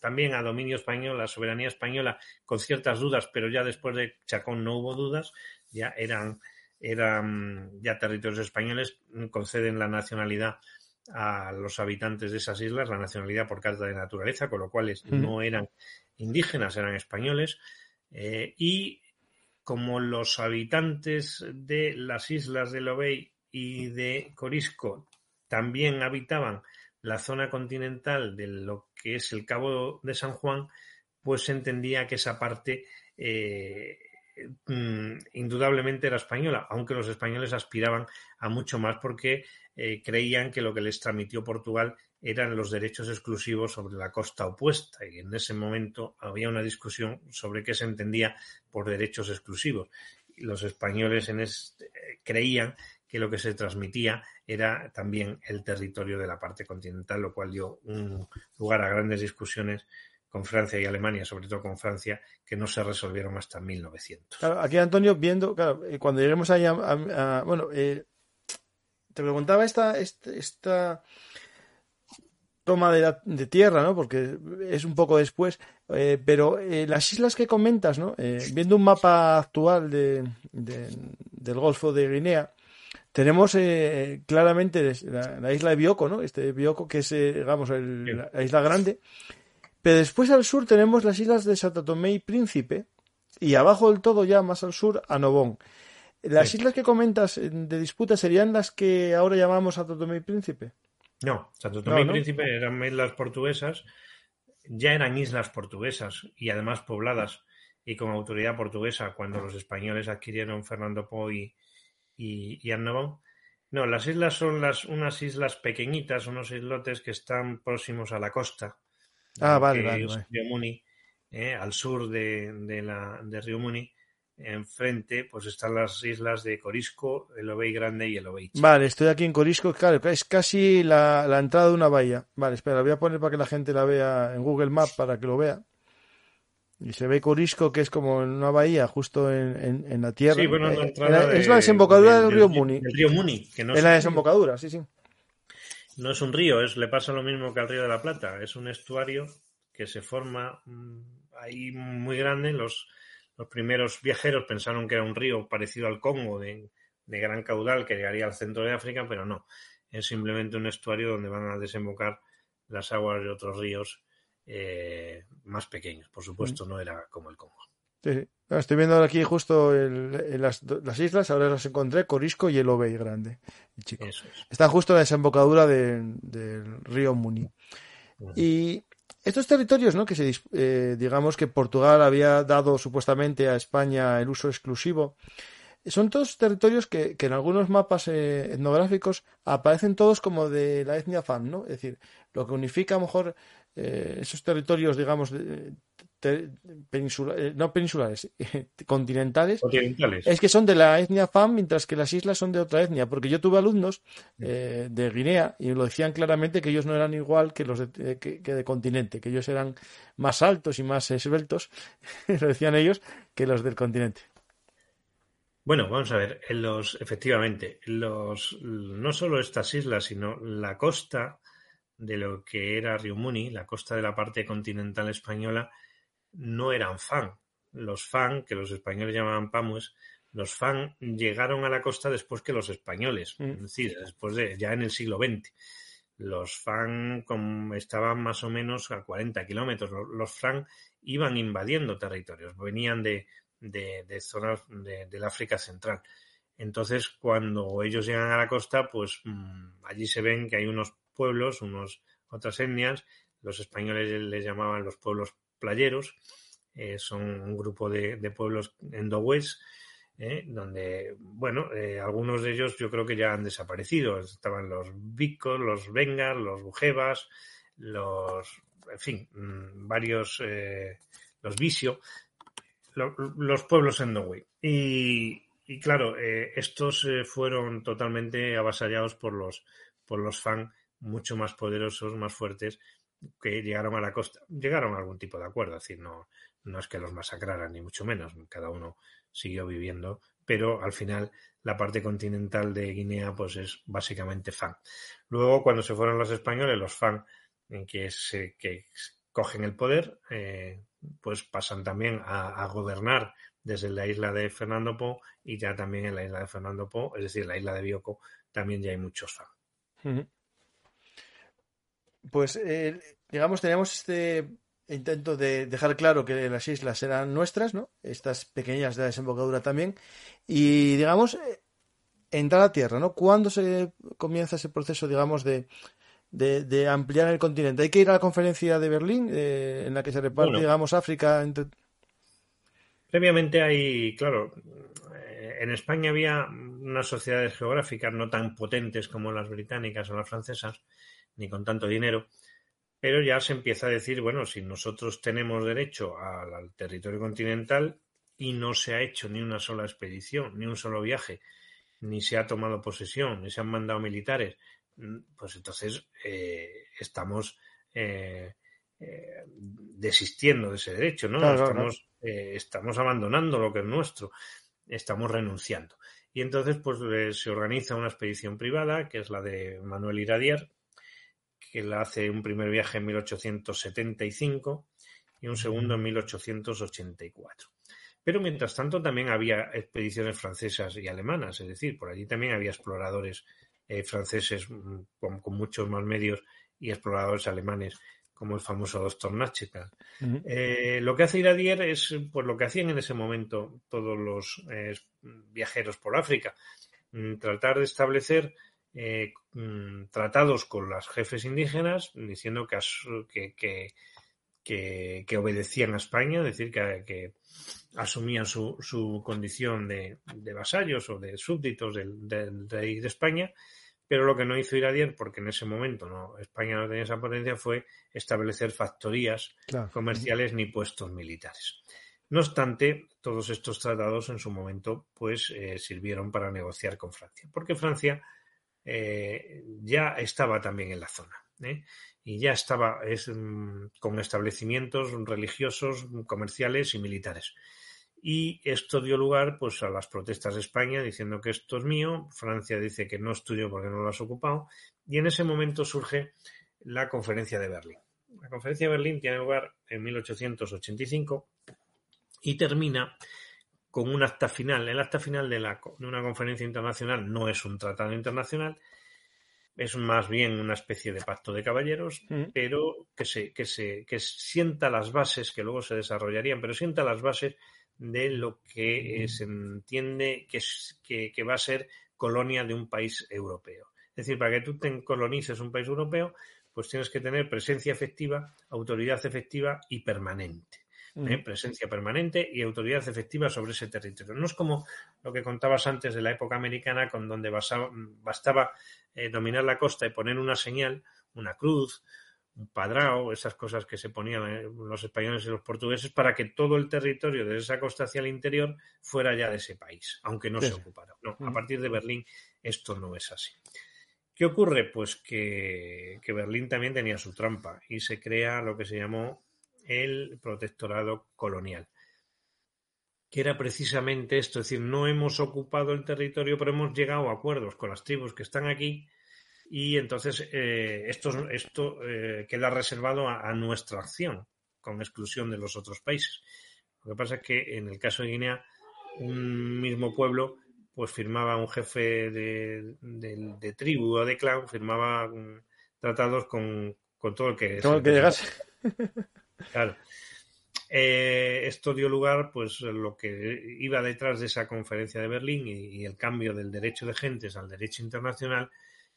también a dominio español, a soberanía española, con ciertas dudas, pero ya después de Chacón no hubo dudas, ya eran, eran ya territorios españoles, conceden la nacionalidad a los habitantes de esas islas la nacionalidad por carta de naturaleza, con lo cual no eran indígenas, eran españoles. Eh, y como los habitantes de las islas de Lobey y de Corisco también habitaban la zona continental de lo que es el Cabo de San Juan, pues se entendía que esa parte eh, mm, indudablemente era española, aunque los españoles aspiraban a mucho más porque eh, creían que lo que les transmitió Portugal eran los derechos exclusivos sobre la costa opuesta y en ese momento había una discusión sobre qué se entendía por derechos exclusivos. Los españoles este, creían que lo que se transmitía era también el territorio de la parte continental, lo cual dio un lugar a grandes discusiones con Francia y Alemania, sobre todo con Francia, que no se resolvieron hasta 1900. Claro, aquí Antonio, viendo, eh, cuando lleguemos allá, a, bueno, eh, te preguntaba esta, esta, toma de, tierra, ¿no? Porque es un poco después, eh, pero las islas que comentas, ¿no? viendo un mapa actual de, del Golfo de Guinea, tenemos eh, claramente la, isla de Bioko, ¿no? Este Bioko que es, eh, digamos, la isla grande. Pero después al sur tenemos las islas de Santo Tomé y Príncipe. Y abajo del todo, ya más al sur, Anobón. ¿Las islas que comentas eh, de disputa serían las que ahora llamamos Santo Tomé y Príncipe? No, Santo Tomé y Príncipe eran islas portuguesas. Ya eran islas portuguesas y además pobladas y con autoridad portuguesa cuando los españoles adquirieron Fernando Po y, y, y No, las islas son las, unas islas pequeñitas, unos islotes que están próximos a la costa. Ah, vale, vale, Río Muni, eh, al sur de, de, la, de Río Muni. Enfrente, pues están las islas de Corisco, el Obey Grande y el Obey Vale, estoy aquí en Corisco, claro, es casi la, la entrada de una bahía. Vale, espera, la voy a poner para que la gente la vea en Google Maps para que lo vea. Y se ve Corisco, que es como en una bahía, justo en, en, la tierra. Sí, bueno, eh, es la desembocadura del, río Muni. El río Muni, que no es, la desembocadura, sí, sí. No es un río, es, le pasa lo mismo que al río de la Plata. Es un estuario que se forma mm, ahí muy grande. Los, los primeros viajeros pensaron que era un río parecido al Congo, de, de gran caudal, que llegaría al centro de África, pero no. Es simplemente un estuario donde van a desembocar las aguas de otros ríos eh, más pequeños, por supuesto, no era como el Congo. Estoy viendo aquí justo las, islas, ahora las encontré, Corisco y el Obey Grande. chico. Están justo en la desembocadura del río Muni. Y estos territorios, ¿no? Que se, eh, digamos que Portugal había dado supuestamente a España el uso exclusivo, son todos territorios que, en algunos mapas eh, etnográficos aparecen todos como de la etnia fan, ¿no? Es decir, lo que unifica a lo mejor eh, esos territorios, digamos, peninsula, eh, no peninsulares, continentales, es que son de la etnia FAM, mientras que las islas son de otra etnia. Porque yo tuve alumnos eh, de Guinea y lo decían claramente que ellos no eran igual que los de, que, de continente, que ellos eran más altos y más esbeltos, lo decían ellos, que los del continente. Bueno, vamos a ver, en los, efectivamente, los, no solo estas islas, sino la costa de lo que era Riumuni, la costa de la parte continental española, no eran fan. Los fan, que los españoles llamaban pamues, los fan llegaron a la costa después que los españoles, mm. es decir, después de ya en el siglo XX. Los fan estaban más o menos a 40 kilómetros. Los fan iban invadiendo territorios, venían de, de, zonas del África Central. Entonces, cuando ellos llegan a la costa, pues mm, allí se ven que hay unos pueblos, unos, otras etnias. Los españoles les llamaban los pueblos playeros. Eh, son un grupo de, pueblos endogües, eh, donde, bueno, eh, algunos de ellos yo creo que ya han desaparecido. Estaban los vicos, los vengas, los bujevas, los, en fin, mm, varios, los visio, los pueblos endogüe. Y, y claro, estos fueron totalmente avasallados por los, por los fan mucho más poderosos, más fuertes, que llegaron a la costa. Llegaron a algún tipo de acuerdo, es decir, no, no es que los masacraran, ni mucho menos, cada uno siguió viviendo, pero al final la parte continental de Guinea pues es básicamente fan. Luego, cuando se fueron los españoles, los fan en que, se, que cogen el poder, eh, pues pasan también a, gobernar desde la isla de Fernando Po y ya también en la isla de Fernando Po, es decir, la isla de Bioko, también ya hay muchos fan pues, eh, digamos, teníamos este intento de dejar claro que las islas eran nuestras, ¿no? Estas pequeñas de la desembocadura también. Y, digamos, entrar a tierra, ¿no? ¿Cuándo se comienza ese proceso, digamos, de, de, ampliar el continente? ¿Hay que ir a la conferencia de Berlín, eh, en la que se reparte, digamos, África entre... Previamente hay, claro, eh, en España había unas sociedades geográficas no tan potentes como las británicas o las francesas, ni con tanto dinero, pero ya se empieza a decir, bueno, si nosotros tenemos derecho al territorio continental y no se ha hecho ni una sola expedición, ni un solo viaje, ni se ha tomado posesión, ni se han mandado militares, mm, pues entonces eh, estamos eh, eh, desistiendo de ese derecho, ¿no? estamos, estamos abandonando lo que es nuestro, estamos renunciando. Y entonces, pues se organiza una expedición privada, que es la de Manuel Iradier, que la hace un primer viaje en 1875 y un segundo en 1884. Pero mientras tanto también había expediciones francesas y alemanas, es decir, por allí también había exploradores eh, franceses mm, con, muchos más medios y exploradores alemanes como el famoso doctor Nacheta. Eh, lo que hace Iradier es pues lo que hacían en ese momento todos los eh, viajeros por África, mm, tratar de establecer mm, tratados con los jefes indígenas, diciendo que, que, que, obedecían a España, es decir, que, asumían su, su condición de, vasallos o de súbditos del, rey de España, pero lo que no hizo Iradier, porque en ese momento no, España no tenía esa potencia, fue establecer factorías comerciales ni puestos militares. No obstante, todos estos tratados en su momento pues eh, sirvieron para negociar con Francia, porque Francia eh, ya estaba también en la zona. ¿eh? y ya estaba mm, con establecimientos religiosos, comerciales y militares. Y esto dio lugar pues, a las protestas de España diciendo que esto es mío, Francia dice que no es tuyo porque no lo has ocupado, y en ese momento surge la conferencia de Berlín. La conferencia de Berlín tiene lugar en 1885 y termina con un acta final. El acta final de, la, de una conferencia internacional no es un tratado internacional, es más bien una especie de pacto de caballeros, mm. pero que se, que se, que sienta las bases, que luego se desarrollarían, pero sienta las bases de lo que se entiende que, es, que, va a ser colonia de un país europeo. Es decir, para que tú te colonices un país europeo, pues tienes que tener presencia efectiva, autoridad efectiva y permanente. ¿Eh? presencia permanente y autoridad efectiva sobre ese territorio. No es como lo que contabas antes de la época americana, con donde bastaba eh, dominar la costa y poner una señal, una cruz, un padrao, esas cosas que se ponían eh, los españoles y los portugueses para que todo el territorio de esa costa hacia el interior fuera ya de ese país, aunque no se ocupara. No, a partir de Berlín esto no es así. ¿Qué ocurre? Pues que, que, Berlín también tenía su trampa y se crea lo que se llamó el protectorado colonial, que era precisamente esto, es decir, no hemos ocupado el territorio, pero hemos llegado a acuerdos con las tribus que están aquí y entonces eh, esto, esto eh, queda reservado a, nuestra acción, con exclusión de los otros países. Lo que pasa es que en el caso de Guinea, un mismo pueblo pues firmaba un jefe de, tribu o de clan, firmaba mm, tratados con, todo el que... Todo el que llegase. Claro. Eh, esto dio lugar, pues, lo que iba detrás de esa conferencia de Berlín y, el cambio del derecho de gentes al derecho internacional,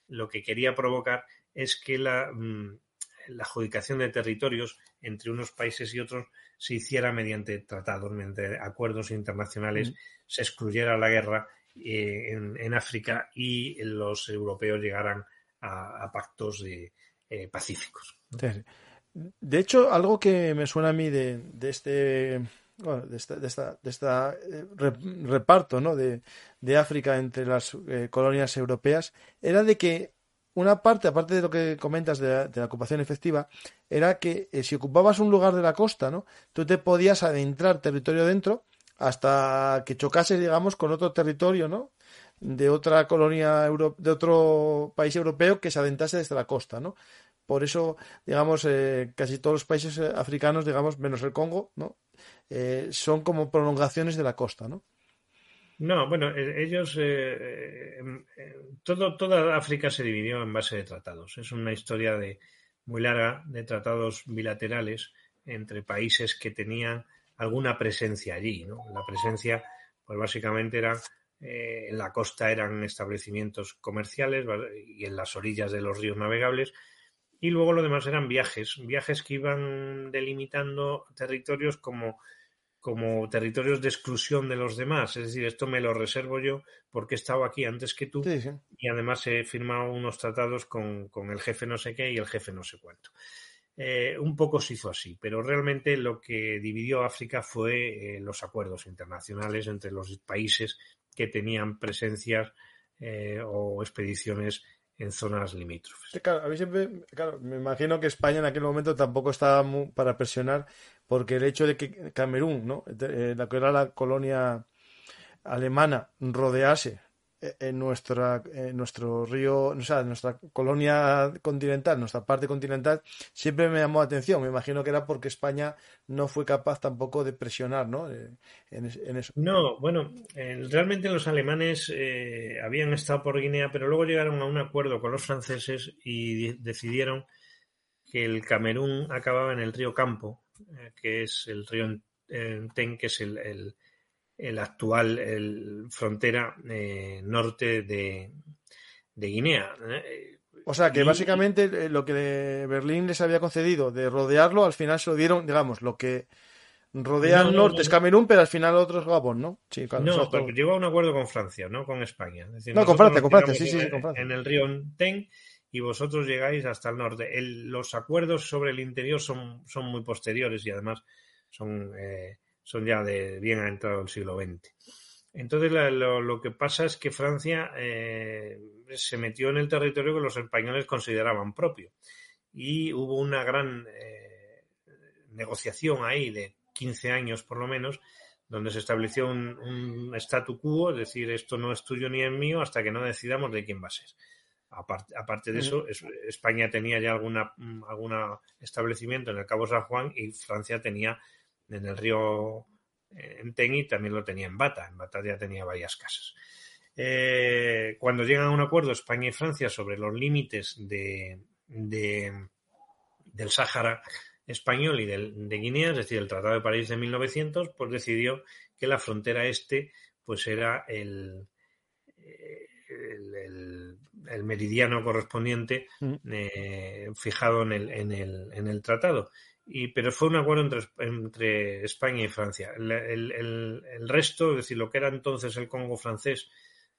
lo que quería provocar es que la, mm, la adjudicación de territorios entre unos países y otros se hiciera mediante tratados, mediante acuerdos internacionales, se excluyera la guerra eh, en, África y los europeos llegaran a, pactos de, eh, pacíficos. De hecho, algo que me suena a mí de, este bueno, de esta, de esta, de esta eh, reparto ¿no? de, África entre las eh, colonias europeas era de que una parte, aparte de lo que comentas de la, ocupación efectiva, era que eh, si ocupabas un lugar de la costa, ¿no? tú te podías adentrar territorio dentro hasta que chocases, digamos, con otro territorio, ¿no? de otra colonia de otro país europeo que se adentrase desde la costa, ¿no? Por eso, digamos, eh, casi todos los países eh, africanos, digamos, menos el Congo, ¿no? Eh, son como prolongaciones de la costa, ¿no? No, bueno, ellos, todo, toda África se dividió en base de tratados. Es una historia de, muy larga de tratados bilaterales entre países que tenían alguna presencia allí, ¿no? La presencia, pues básicamente era en la costa eran establecimientos comerciales y en las orillas de los ríos navegables. Y luego lo demás eran viajes, viajes que iban delimitando territorios como como territorios de exclusión de los demás. Es decir, esto me lo reservo yo porque he estado aquí antes que tú y además he firmado unos tratados con, el jefe no sé qué y el jefe no sé cuánto. Eh, un poco se hizo así, pero realmente lo que dividió África fue eh, los acuerdos internacionales entre los países que tenían presencias eh, o expediciones en zonas limítrofes. Claro, a mí siempre, claro, me imagino que España en aquel momento tampoco estaba para presionar, porque el hecho de que Camerún, ¿no? Eh, la que era la colonia alemana, rodease en nuestra en nuestro río, o sea, en nuestra colonia continental, nuestra parte continental, siempre me llamó la atención. Me imagino que era porque España no fue capaz tampoco de presionar, ¿no? Eh, en, eso. No, bueno, realmente los alemanes eh, habían estado por Guinea, pero luego llegaron a un acuerdo con los franceses y decidieron que el Camerún acababa en el río Campo, eh, que es el río Ten, que es el el actual el frontera eh, norte de, Guinea. ¿eh? O sea que básicamente eh, lo que Berlín les había concedido de rodearlo, al final se lo dieron, digamos, lo que rodea al norte es Camerún, pero al final otro es Gabón, ¿no? Sí, no, porque llegó a un acuerdo con Francia, no con España. no, con Francia, con Francia, sí, sí, con Francia. En el río Ten y vosotros llegáis hasta el norte. los acuerdos sobre el interior son, son muy posteriores y además son son ya de bien entrado el siglo XX. Entonces lo, que pasa es que Francia eh, se metió en el territorio que los españoles consideraban propio y hubo una gran eh, negociación ahí de 15 años por lo menos donde se estableció un, statu quo, es decir, esto no es tuyo ni es mío hasta que no decidamos de quién va a ser. Aparte, de eso, España tenía ya alguna, alguna establecimiento en el Cabo San Juan y Francia tenía en el río eh, en Teni también lo tenía en Bata. En Bata ya tenía varias casas. Eh, cuando llegan a un acuerdo España y Francia sobre los límites de, del Sáhara español y del, de Guinea, es decir, el Tratado de París de 1900, pues decidió que la frontera este pues era el, el, meridiano correspondiente mm. eh, fijado en el, en, el, en el tratado y, pero fue un acuerdo entre, entre España y Francia. El, el, el, resto, es decir, lo que era entonces el Congo francés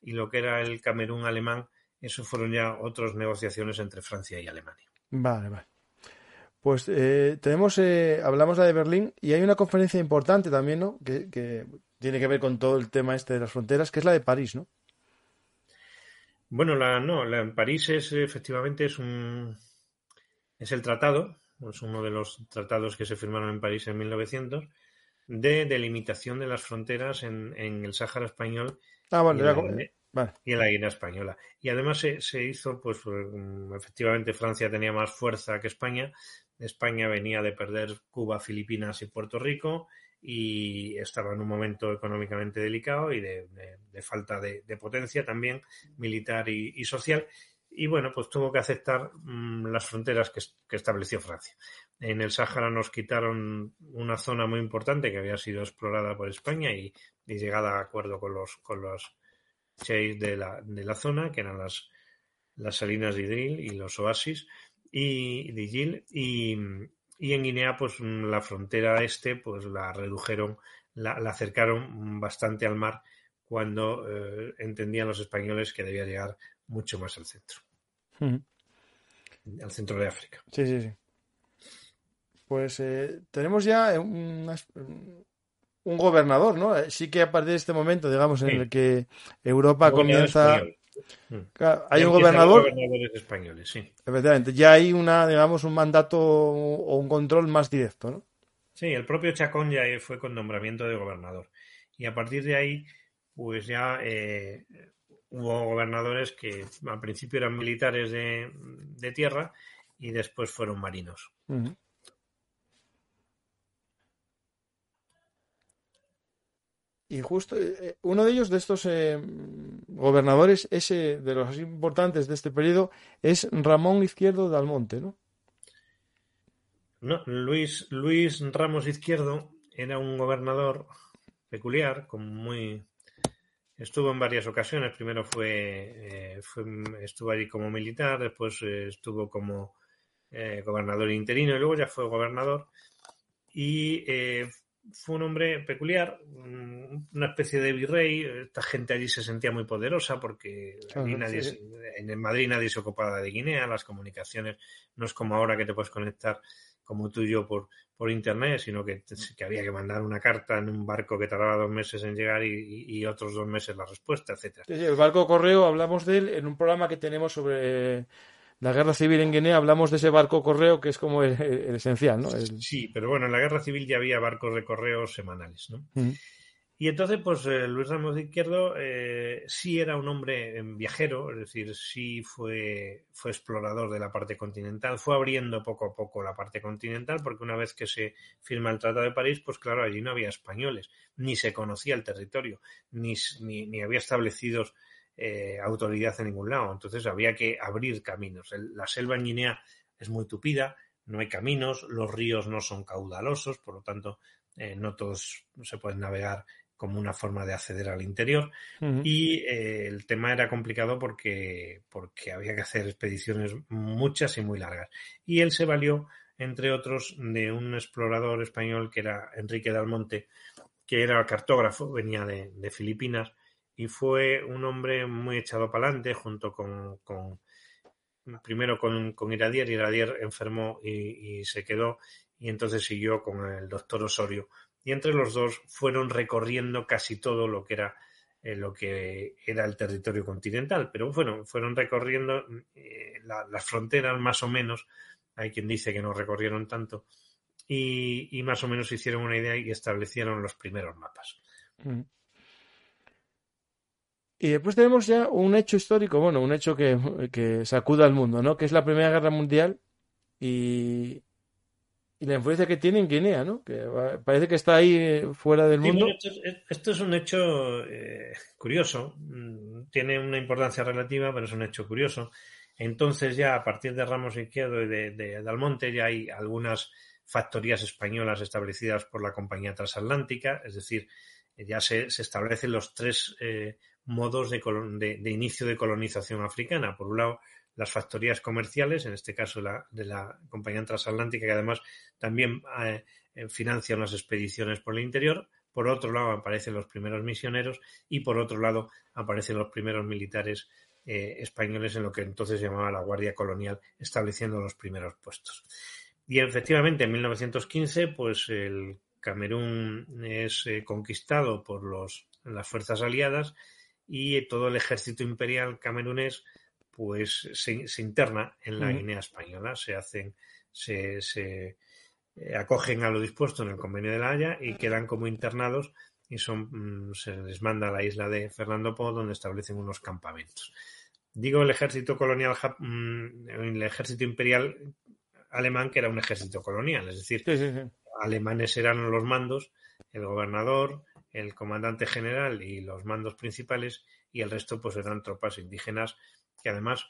y lo que era el Camerún alemán, eso fueron ya otras negociaciones entre Francia y Alemania. Vale, vale. Pues eh, tenemos, eh, hablamos de Berlín y hay una conferencia importante también, ¿no? Que, que, tiene que ver con todo el tema este de las fronteras, que es la de París, ¿no? Bueno, la, no, la en París es efectivamente es un es el tratado es uno de los tratados que se firmaron en París en 1900, de delimitación de las fronteras en, el Sáhara español ah, y, en la Guinea española. Y además se, hizo, pues mm, efectivamente Francia tenía más fuerza que España. España venía de perder Cuba, Filipinas y Puerto Rico y estaba en un momento económicamente delicado y de, falta de, potencia también militar y social y bueno, pues tuvo que aceptar mm, las fronteras que, estableció Francia. En el Sáhara nos quitaron una zona muy importante que había sido explorada por España y, llegada a acuerdo con los, con los de la, de la zona, que eran las, salinas de Idril y los oasis, y de Gil, y, en Guinea, pues la frontera este, pues la redujeron, la, acercaron bastante al mar cuando eh, entendían los españoles que debía llegar mucho más al centro. Al centro de África. Sí, sí, sí. Pues eh, tenemos ya un, gobernador, ¿no? Eh, sí que a partir de este momento, digamos, en el que Europa comienza... Mm. hay un gobernador. Gobernadores españoles, sí. Efectivamente, ya hay una, digamos, un mandato o un control más directo, ¿no? Sí, el propio Chacón ya fue con nombramiento de gobernador. Y a partir de ahí, pues ya eh, hubo gobernadores que al principio eran militares de, tierra y después fueron marinos. Y justo eh, eh, uno de ellos, de estos eh, gobernadores, ese de los importantes de este periodo, es Ramón Izquierdo de Almonte, ¿no? No, Luis, Luis Ramos Izquierdo era un gobernador peculiar, con muy Estuvo en varias ocasiones. Primero fue, eh, estuvo allí como militar, después eh, estuvo como eh, gobernador interino y luego ya fue gobernador. Y fue un hombre peculiar, una especie de virrey. Esta gente allí se sentía muy poderosa porque en Madrid nadie se ocupaba de Guinea, las comunicaciones no es como ahora que te puedes conectar como tú y yo por, por internet, sino que, que, había que mandar una carta en un barco que tardaba dos meses en llegar y, otros dos meses la respuesta, etcétera. el barco correo, hablamos de él en un programa que tenemos sobre la guerra civil en Guinea, hablamos de ese barco correo que es como el, esencial, ¿no? Sí, pero bueno, en la guerra civil ya había barcos de correo semanales, ¿no? Y entonces, pues eh, Luis Ramos de Izquierdo eh, sí era un hombre viajero, es decir, sí fue, fue explorador de la parte continental, fue abriendo poco a poco la parte continental, porque una vez que se firma el Tratado de París, pues claro, allí no había españoles, ni se conocía el territorio, ni, ni, había establecidos eh, autoridad en ningún lado. Entonces había que abrir caminos. la selva en Guinea es muy tupida, no hay caminos, los ríos no son caudalosos, por lo tanto, no todos se pueden navegar como una forma de acceder al interior. Y eh, el tema era complicado porque, porque había que hacer expediciones muchas y muy largas. Y él se valió, entre otros, de un explorador español que era Enrique Dalmonte, que era cartógrafo, venía de, Filipinas, y fue un hombre muy echado para adelante junto con, primero con, con, Iradier, Iradier enfermó y, y, se quedó y entonces siguió con el doctor Osorio y entre los dos fueron recorriendo casi todo lo que era eh, lo que era el territorio continental, pero bueno, fueron recorriendo eh, las fronteras más o menos, hay quien dice que no recorrieron tanto, y, más o menos hicieron una idea y establecieron los primeros mapas. Mm. Y después tenemos ya un hecho histórico, bueno, un hecho que, que sacuda al mundo, ¿no? Que es la Primera Guerra Mundial y, y la influencia que tiene en Guinea, ¿no? Que parece que está ahí eh, fuera del mundo. esto, es, un hecho eh, curioso, mm, tiene una importancia relativa, pero es un hecho curioso. Entonces ya a partir de Ramos Izquierdo y de, de Dalmonte ya hay algunas factorías españolas establecidas por la compañía transatlántica, es decir, ya se, establecen los tres eh, modos de, de, inicio de colonización africana. Por un lado, las factorías comerciales, en este caso la, de la compañía transatlántica, que además también eh, eh, financia expediciones por el interior. Por otro lado aparecen los primeros misioneros y por otro lado aparecen los primeros militares eh, españoles en lo que entonces se llamaba la Guardia Colonial, estableciendo los primeros puestos. Y efectivamente en 1915, pues el Camerún es conquistado por los, las fuerzas aliadas y todo el ejército imperial camerunés pues se, interna en la Guinea española, se hacen, se, se eh, acogen a lo dispuesto en el convenio de la Haya y quedan como internados y son, mm, se les manda a la isla de Fernando Po donde establecen unos campamentos. Digo el ejército colonial, mm, el ejército imperial alemán que era un ejército colonial, es decir, alemanes eran los mandos, el gobernador, el comandante general y los mandos principales y el resto pues eran tropas indígenas que además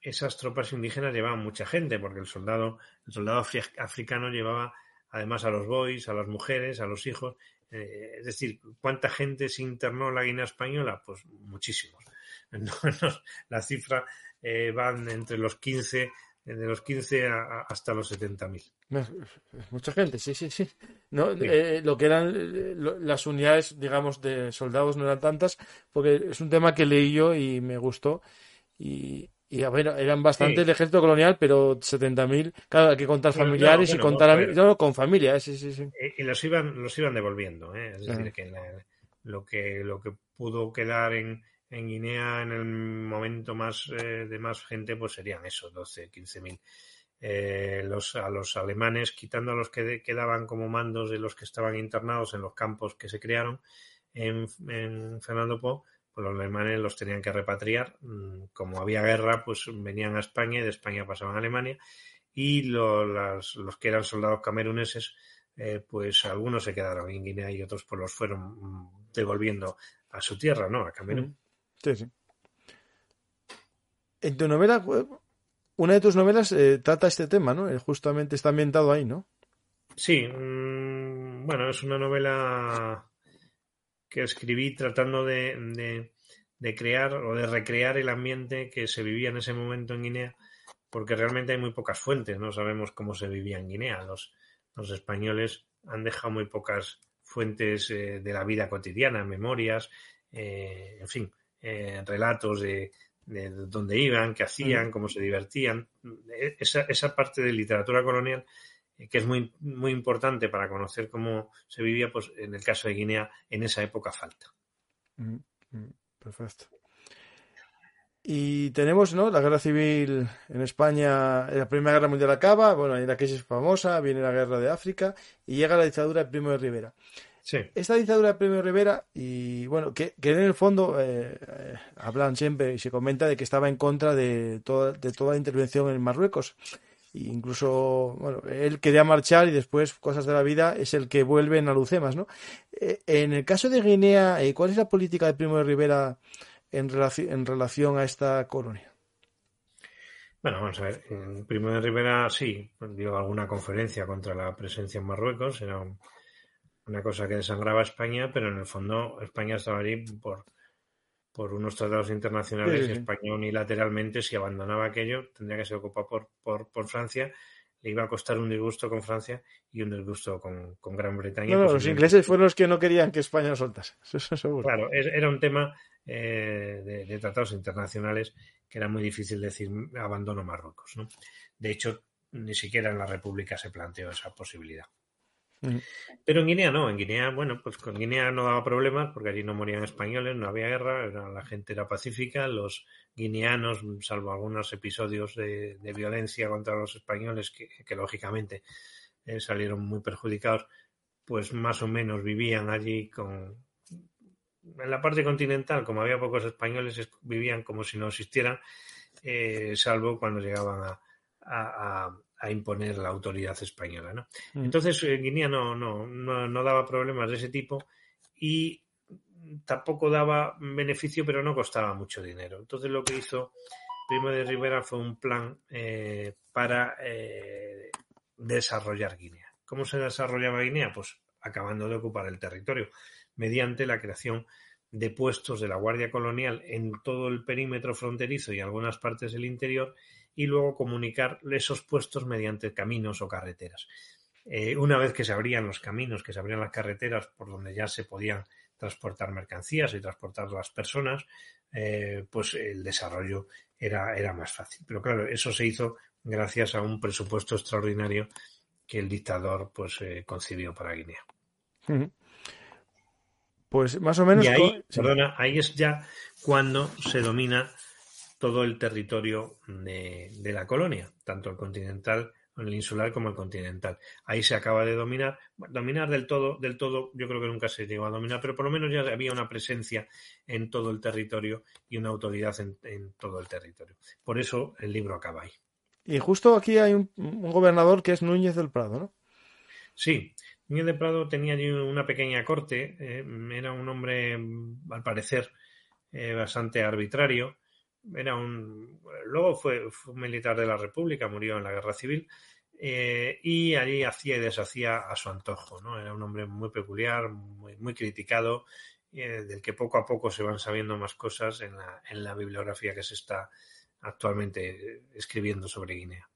esas tropas indígenas llevaban mucha gente, porque el soldado, el soldado africano llevaba además a los boys, a las mujeres, a los hijos. Eh, es decir, ¿cuánta gente se internó en la Guinea Española? Pues muchísimos. la cifra eh, van entre los 15, de los 15 hasta los 70.000. Mucha gente, sí, sí, sí. No, eh, lo que eran las unidades, digamos, de soldados no eran tantas, porque es un tema que leí yo y me gustó y, y a ver, eran bastante el ejército colonial, pero 70.000, claro, hay que contar familiares y contar con familia, eh, sí, sí, sí. Y los iban, los iban devolviendo, ¿eh? es decir, que lo que lo que pudo quedar en, en Guinea en el momento más eh, de más gente, pues serían esos 12, 15.000. Eh, los, a los alemanes, quitando a los que quedaban como mandos de los que estaban internados en los campos que se crearon en, en Fernando Po, los alemanes los tenían que repatriar. Mm, como había guerra, pues venían a España y de España pasaban a Alemania. Y los, que eran soldados cameruneses, eh, pues algunos se quedaron en Guinea y otros pues los fueron mm, devolviendo a su tierra, ¿no? A Camerún. Sí, sí. En tu novela, una de tus novelas eh, trata este tema, ¿no? Eh, justamente está ambientado ahí, ¿no? Sí. Mm, bueno, es una novela que escribí tratando de, de, crear o de recrear el ambiente que se vivía en ese momento en Guinea, porque realmente hay muy pocas fuentes, no sabemos cómo se vivía en Guinea. Los, los españoles han dejado muy pocas fuentes eh, de la vida cotidiana, memorias, eh, en fin, eh, relatos de, de, dónde iban, qué hacían, mm. cómo se divertían. E, esa, esa parte de literatura colonial que es muy, muy importante para conocer cómo se vivía, pues en el caso de Guinea, en esa época falta. Mm, mm, perfecto. Y tenemos, ¿no? La guerra civil en España, la Primera Guerra Mundial acaba, bueno, hay la crisis famosa, viene la guerra de África y llega la dictadura de Primo de Rivera. Sí. Esta dictadura de Primo de Rivera, y bueno, que, que en el fondo eh, eh, hablan siempre y se comenta de que estaba en contra de toda, de toda intervención en Marruecos incluso, bueno, él quería marchar y después, cosas de la vida, es el que vuelve en Alucemas, ¿no? Eh, en el caso de Guinea, eh, ¿cuál es la política de Primo de Rivera en, relación, en relación a esta colonia? Bueno, vamos a ver. Primo de Rivera sí dio alguna conferencia contra la presencia en Marruecos. Era una cosa que desangraba a España, pero en el fondo España estaba allí por, por unos tratados internacionales y España unilateralmente, si abandonaba aquello, tendría que ser ocupado por, por, por, Francia. Le iba a costar un disgusto con Francia y un disgusto con, con Gran Bretaña. No, los ingleses fueron los que no querían que España soltase. Eso seguro. Claro, era un tema eh, de, tratados internacionales que era muy difícil decir abandono Marruecos. ¿no? De hecho, ni siquiera en la República se planteó esa posibilidad. Pero en Guinea no, en Guinea, bueno, pues con Guinea no daba problemas porque allí no morían españoles, no había guerra, la gente era pacífica, los guineanos, salvo algunos episodios de, violencia contra los españoles que, lógicamente eh, salieron muy perjudicados, pues más o menos vivían allí con... En la parte continental, como había pocos españoles, vivían como si no existieran, eh, salvo cuando llegaban a imponer la autoridad española. ¿no? Mm. Entonces, eh, Guinea no, no, no, daba problemas de ese tipo y tampoco daba beneficio, pero no costaba mucho dinero. Entonces, lo que hizo Primo de Rivera fue un plan eh, para eh, desarrollar Guinea. ¿Cómo se desarrollaba Guinea? Pues acabando de ocupar el territorio, mediante la creación de puestos de la Guardia Colonial en todo el perímetro fronterizo y algunas partes del interior y luego comunicar esos puestos mediante caminos o carreteras. Eh, una vez que se abrían los caminos, que se abrían las carreteras por donde ya se podían transportar mercancías y transportar las personas, eh, pues el desarrollo era, era más fácil. Pero claro, eso se hizo gracias a un presupuesto extraordinario que el dictador pues eh, concibió para Guinea. Pues más o menos. Y ahí, perdona, ahí es ya cuando se domina todo el territorio de, la colonia, tanto el continental, el insular como el continental. Ahí se acaba de dominar, dominar del todo, del todo, yo creo que nunca se llegó a dominar, pero por lo menos ya había una presencia en todo el territorio y una autoridad en, todo el territorio. Por eso el libro acaba ahí. Y justo aquí hay un, gobernador que es Núñez del Prado, ¿no? Sí, Núñez del Prado tenía allí una pequeña corte, eh, era un hombre, al parecer, eh, bastante arbitrario, era un, luego fue, un militar de la República, murió en la Guerra Civil eh, y allí hacía y deshacía a su antojo. ¿no? Era un hombre muy peculiar, muy, muy criticado, eh, del que poco a poco se van sabiendo más cosas en la, en la bibliografía que se está actualmente escribiendo sobre Guinea.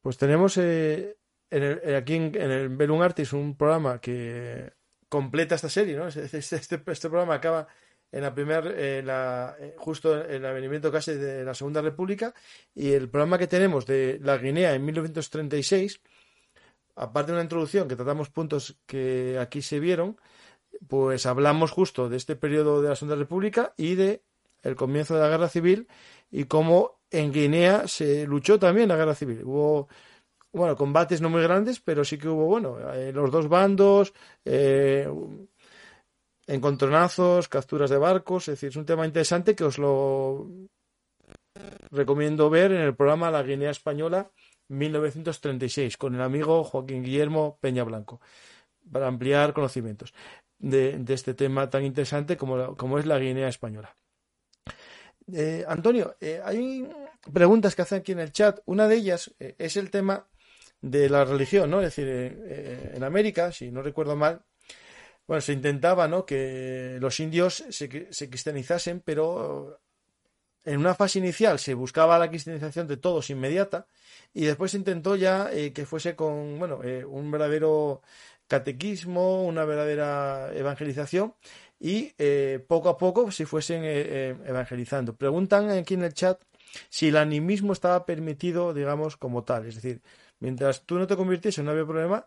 Pues tenemos eh, en aquí en, el Belun Artis un programa que completa esta serie, ¿no? Este, este, este programa acaba en la primera, la, eh, justo en el avenimiento casi de la Segunda República, y el programa que tenemos de la Guinea en 1936, aparte de una introducción que tratamos puntos que aquí se vieron, pues hablamos justo de este periodo de la Segunda República y de el comienzo de la Guerra Civil y cómo en Guinea se luchó también la Guerra Civil. Hubo bueno, combates no muy grandes, pero sí que hubo, bueno, eh, los dos bandos, eh, encontronazos, capturas de barcos, es decir, es un tema interesante que os lo recomiendo ver en el programa La Guinea Española 1936 con el amigo Joaquín Guillermo Peña Blanco para ampliar conocimientos de, este tema tan interesante como, como, es la Guinea Española. Eh, Antonio, eh, hay preguntas que hacen aquí en el chat. Una de ellas eh, es el tema de la religión, ¿no? Es decir, en América, si no recuerdo mal, bueno, se intentaba, ¿no? Que los indios se, se cristianizasen, pero en una fase inicial se buscaba la cristianización de todos inmediata y después se intentó ya eh, que fuese con, bueno, eh, un verdadero catequismo, una verdadera evangelización y eh, poco a poco se fuesen evangelizando. Preguntan aquí en el chat si el animismo estaba permitido, digamos, como tal. Es decir, mientras tú no te convirtiese no había problema,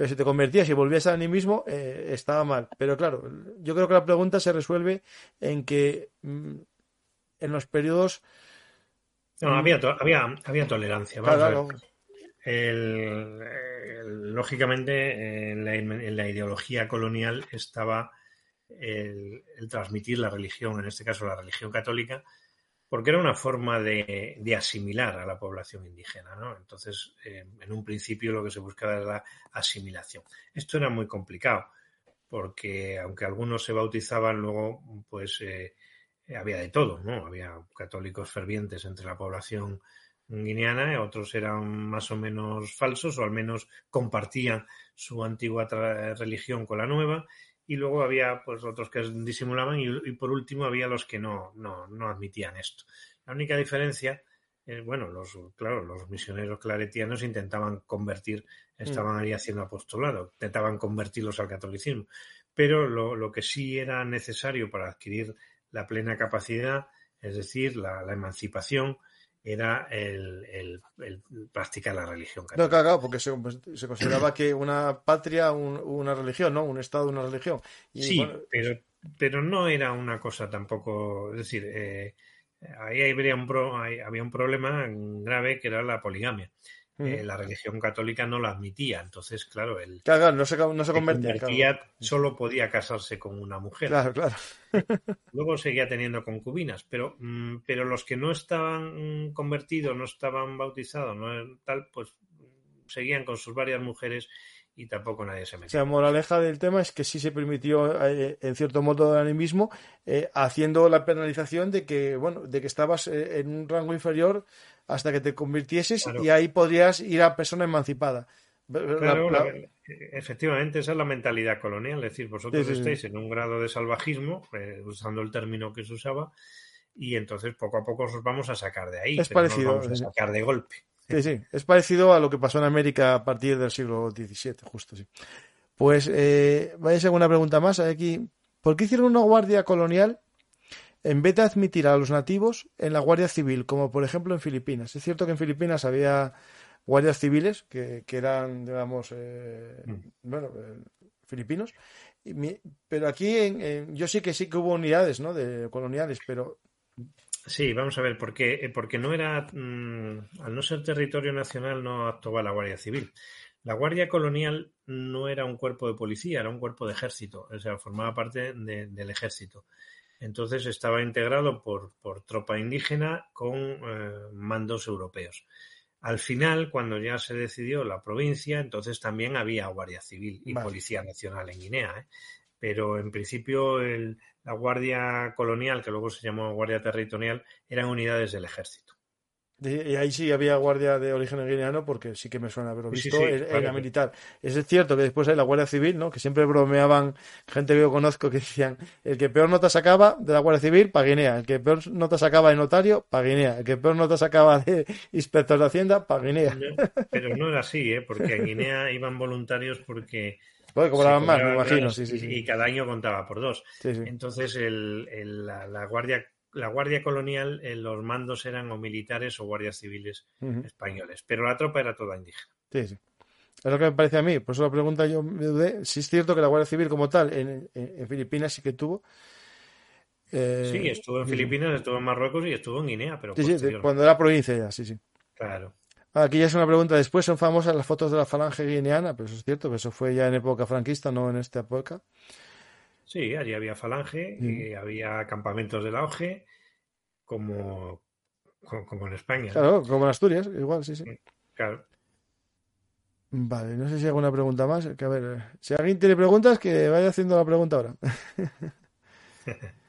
pero si te convertías y volvías al animismo, eh, estaba mal. Pero claro, yo creo que la pregunta se resuelve en que mm, en los periodos. No, había, había, había tolerancia. lógicamente, en la, ideología colonial estaba el, transmitir la religión, en este caso la religión católica, porque era una forma de, asimilar a la población indígena, ¿no? Entonces, eh, en un principio lo que se buscaba era la asimilación. Esto era muy complicado, porque aunque algunos se bautizaban, luego, pues, eh, había de todo, ¿no? Había católicos fervientes entre la población guineana, otros eran más o menos falsos, o al menos compartían su antigua religión con la nueva, y luego había pues otros que disimulaban y, por último había los que no, no, no admitían esto. La única diferencia, es, bueno, los, claro, los misioneros claretianos intentaban convertir, estaban ahí haciendo apostolado, intentaban convertirlos al catolicismo, pero lo, lo que sí era necesario para adquirir la plena capacidad, es decir, la, la emancipación, era el, practicar la religión católica. No, claro, porque se, consideraba que una patria, una religión, ¿no? Un Estado, una religión. sí, pero, pero no era una cosa tampoco, es decir, eh, ahí había un, había un problema grave que era la poligamia. Eh, la religión católica no la admitía. Entonces, claro, el claro, no se, no se convertía. solo podía casarse con una mujer. Claro, claro. Luego seguía teniendo concubinas, pero, mm, pero los que no estaban convertidos, no estaban bautizados, no tal, pues seguían con sus varias mujeres y tampoco nadie se metió. O sea, moraleja del tema es que sí se permitió, eh, en cierto modo, el animismo, eh, haciendo la penalización de que, bueno, de que estabas en un rango inferior hasta que te convirtieses y ahí podrías ir a persona emancipada. efectivamente, esa es la mentalidad colonial. Es decir, vosotros estáis en un grado de salvajismo, eh, usando el término que se usaba, y entonces poco a poco os vamos a sacar de ahí. Es parecido. vamos a sacar de golpe. Sí, sí. Es parecido a lo que pasó en América a partir del siglo XVII, justo sí. Pues, eh, vaya a una pregunta más. Aquí, ¿por qué hicieron una guardia colonial en vez de admitir a los nativos en la Guardia Civil, como por ejemplo en Filipinas. Es cierto que en Filipinas había guardias civiles que, eran, digamos, eh, mm. bueno, eh, filipinos, pero aquí en, yo sí que sí que hubo unidades, ¿no? De coloniales, pero Sí, vamos a ver, porque, eh, porque no era, mm, al no ser territorio nacional, no actuaba la Guardia Civil. La Guardia Colonial no era un cuerpo de policía, era un cuerpo de ejército, o sea, formaba parte del ejército. Entonces estaba integrado por, tropa indígena con eh, mandos europeos. Al final, cuando ya se decidió la provincia, entonces también había Guardia Civil y Policía Nacional en Guinea. ¿eh? Pero en principio la Guardia Colonial, que luego se llamó Guardia Territorial, eran unidades del ejército. Y ahí sí había guardia de origen guineano porque sí que me suena haberlo visto en, la militar. Es cierto que después hay la Guardia Civil, ¿no? Que siempre bromeaban gente que yo conozco que decían el que peor nota sacaba de la Guardia Civil para Guinea, el que peor nota sacaba de notario para Guinea, el que peor nota sacaba de inspector de Hacienda para Guinea. pero no era así, ¿eh? Porque en Guinea iban voluntarios porque cobraban más, me imagino, sí, sí, Y cada año contaba por dos. Entonces el, la, la Guardia la Guardia Colonial, en los mandos eran o militares o guardias civiles españoles, pero la tropa era toda indígena. Sí, sí. Es lo que me parece a mí. Por eso la pregunta yo me dudé. Si es cierto que la Guardia Civil como tal en, Filipinas sí que tuvo. Eh, sí, estuvo en Filipinas, estuvo en Marruecos y estuvo en Guinea, pero sí, sí, cuando era provincia ya, sí, sí. Claro. Aquí ya es una pregunta. Después son famosas las fotos de la falange guineana, pero eso es cierto, que eso fue ya en época franquista, no en esta época. Sí, allí había falange, y había campamentos del auge, como, como en España. Claro, como en Asturias, igual, sí, sí. Claro. Vale, no sé si hay alguna pregunta más. Que a ver, si alguien tiene preguntas, que vaya haciendo la pregunta ahora.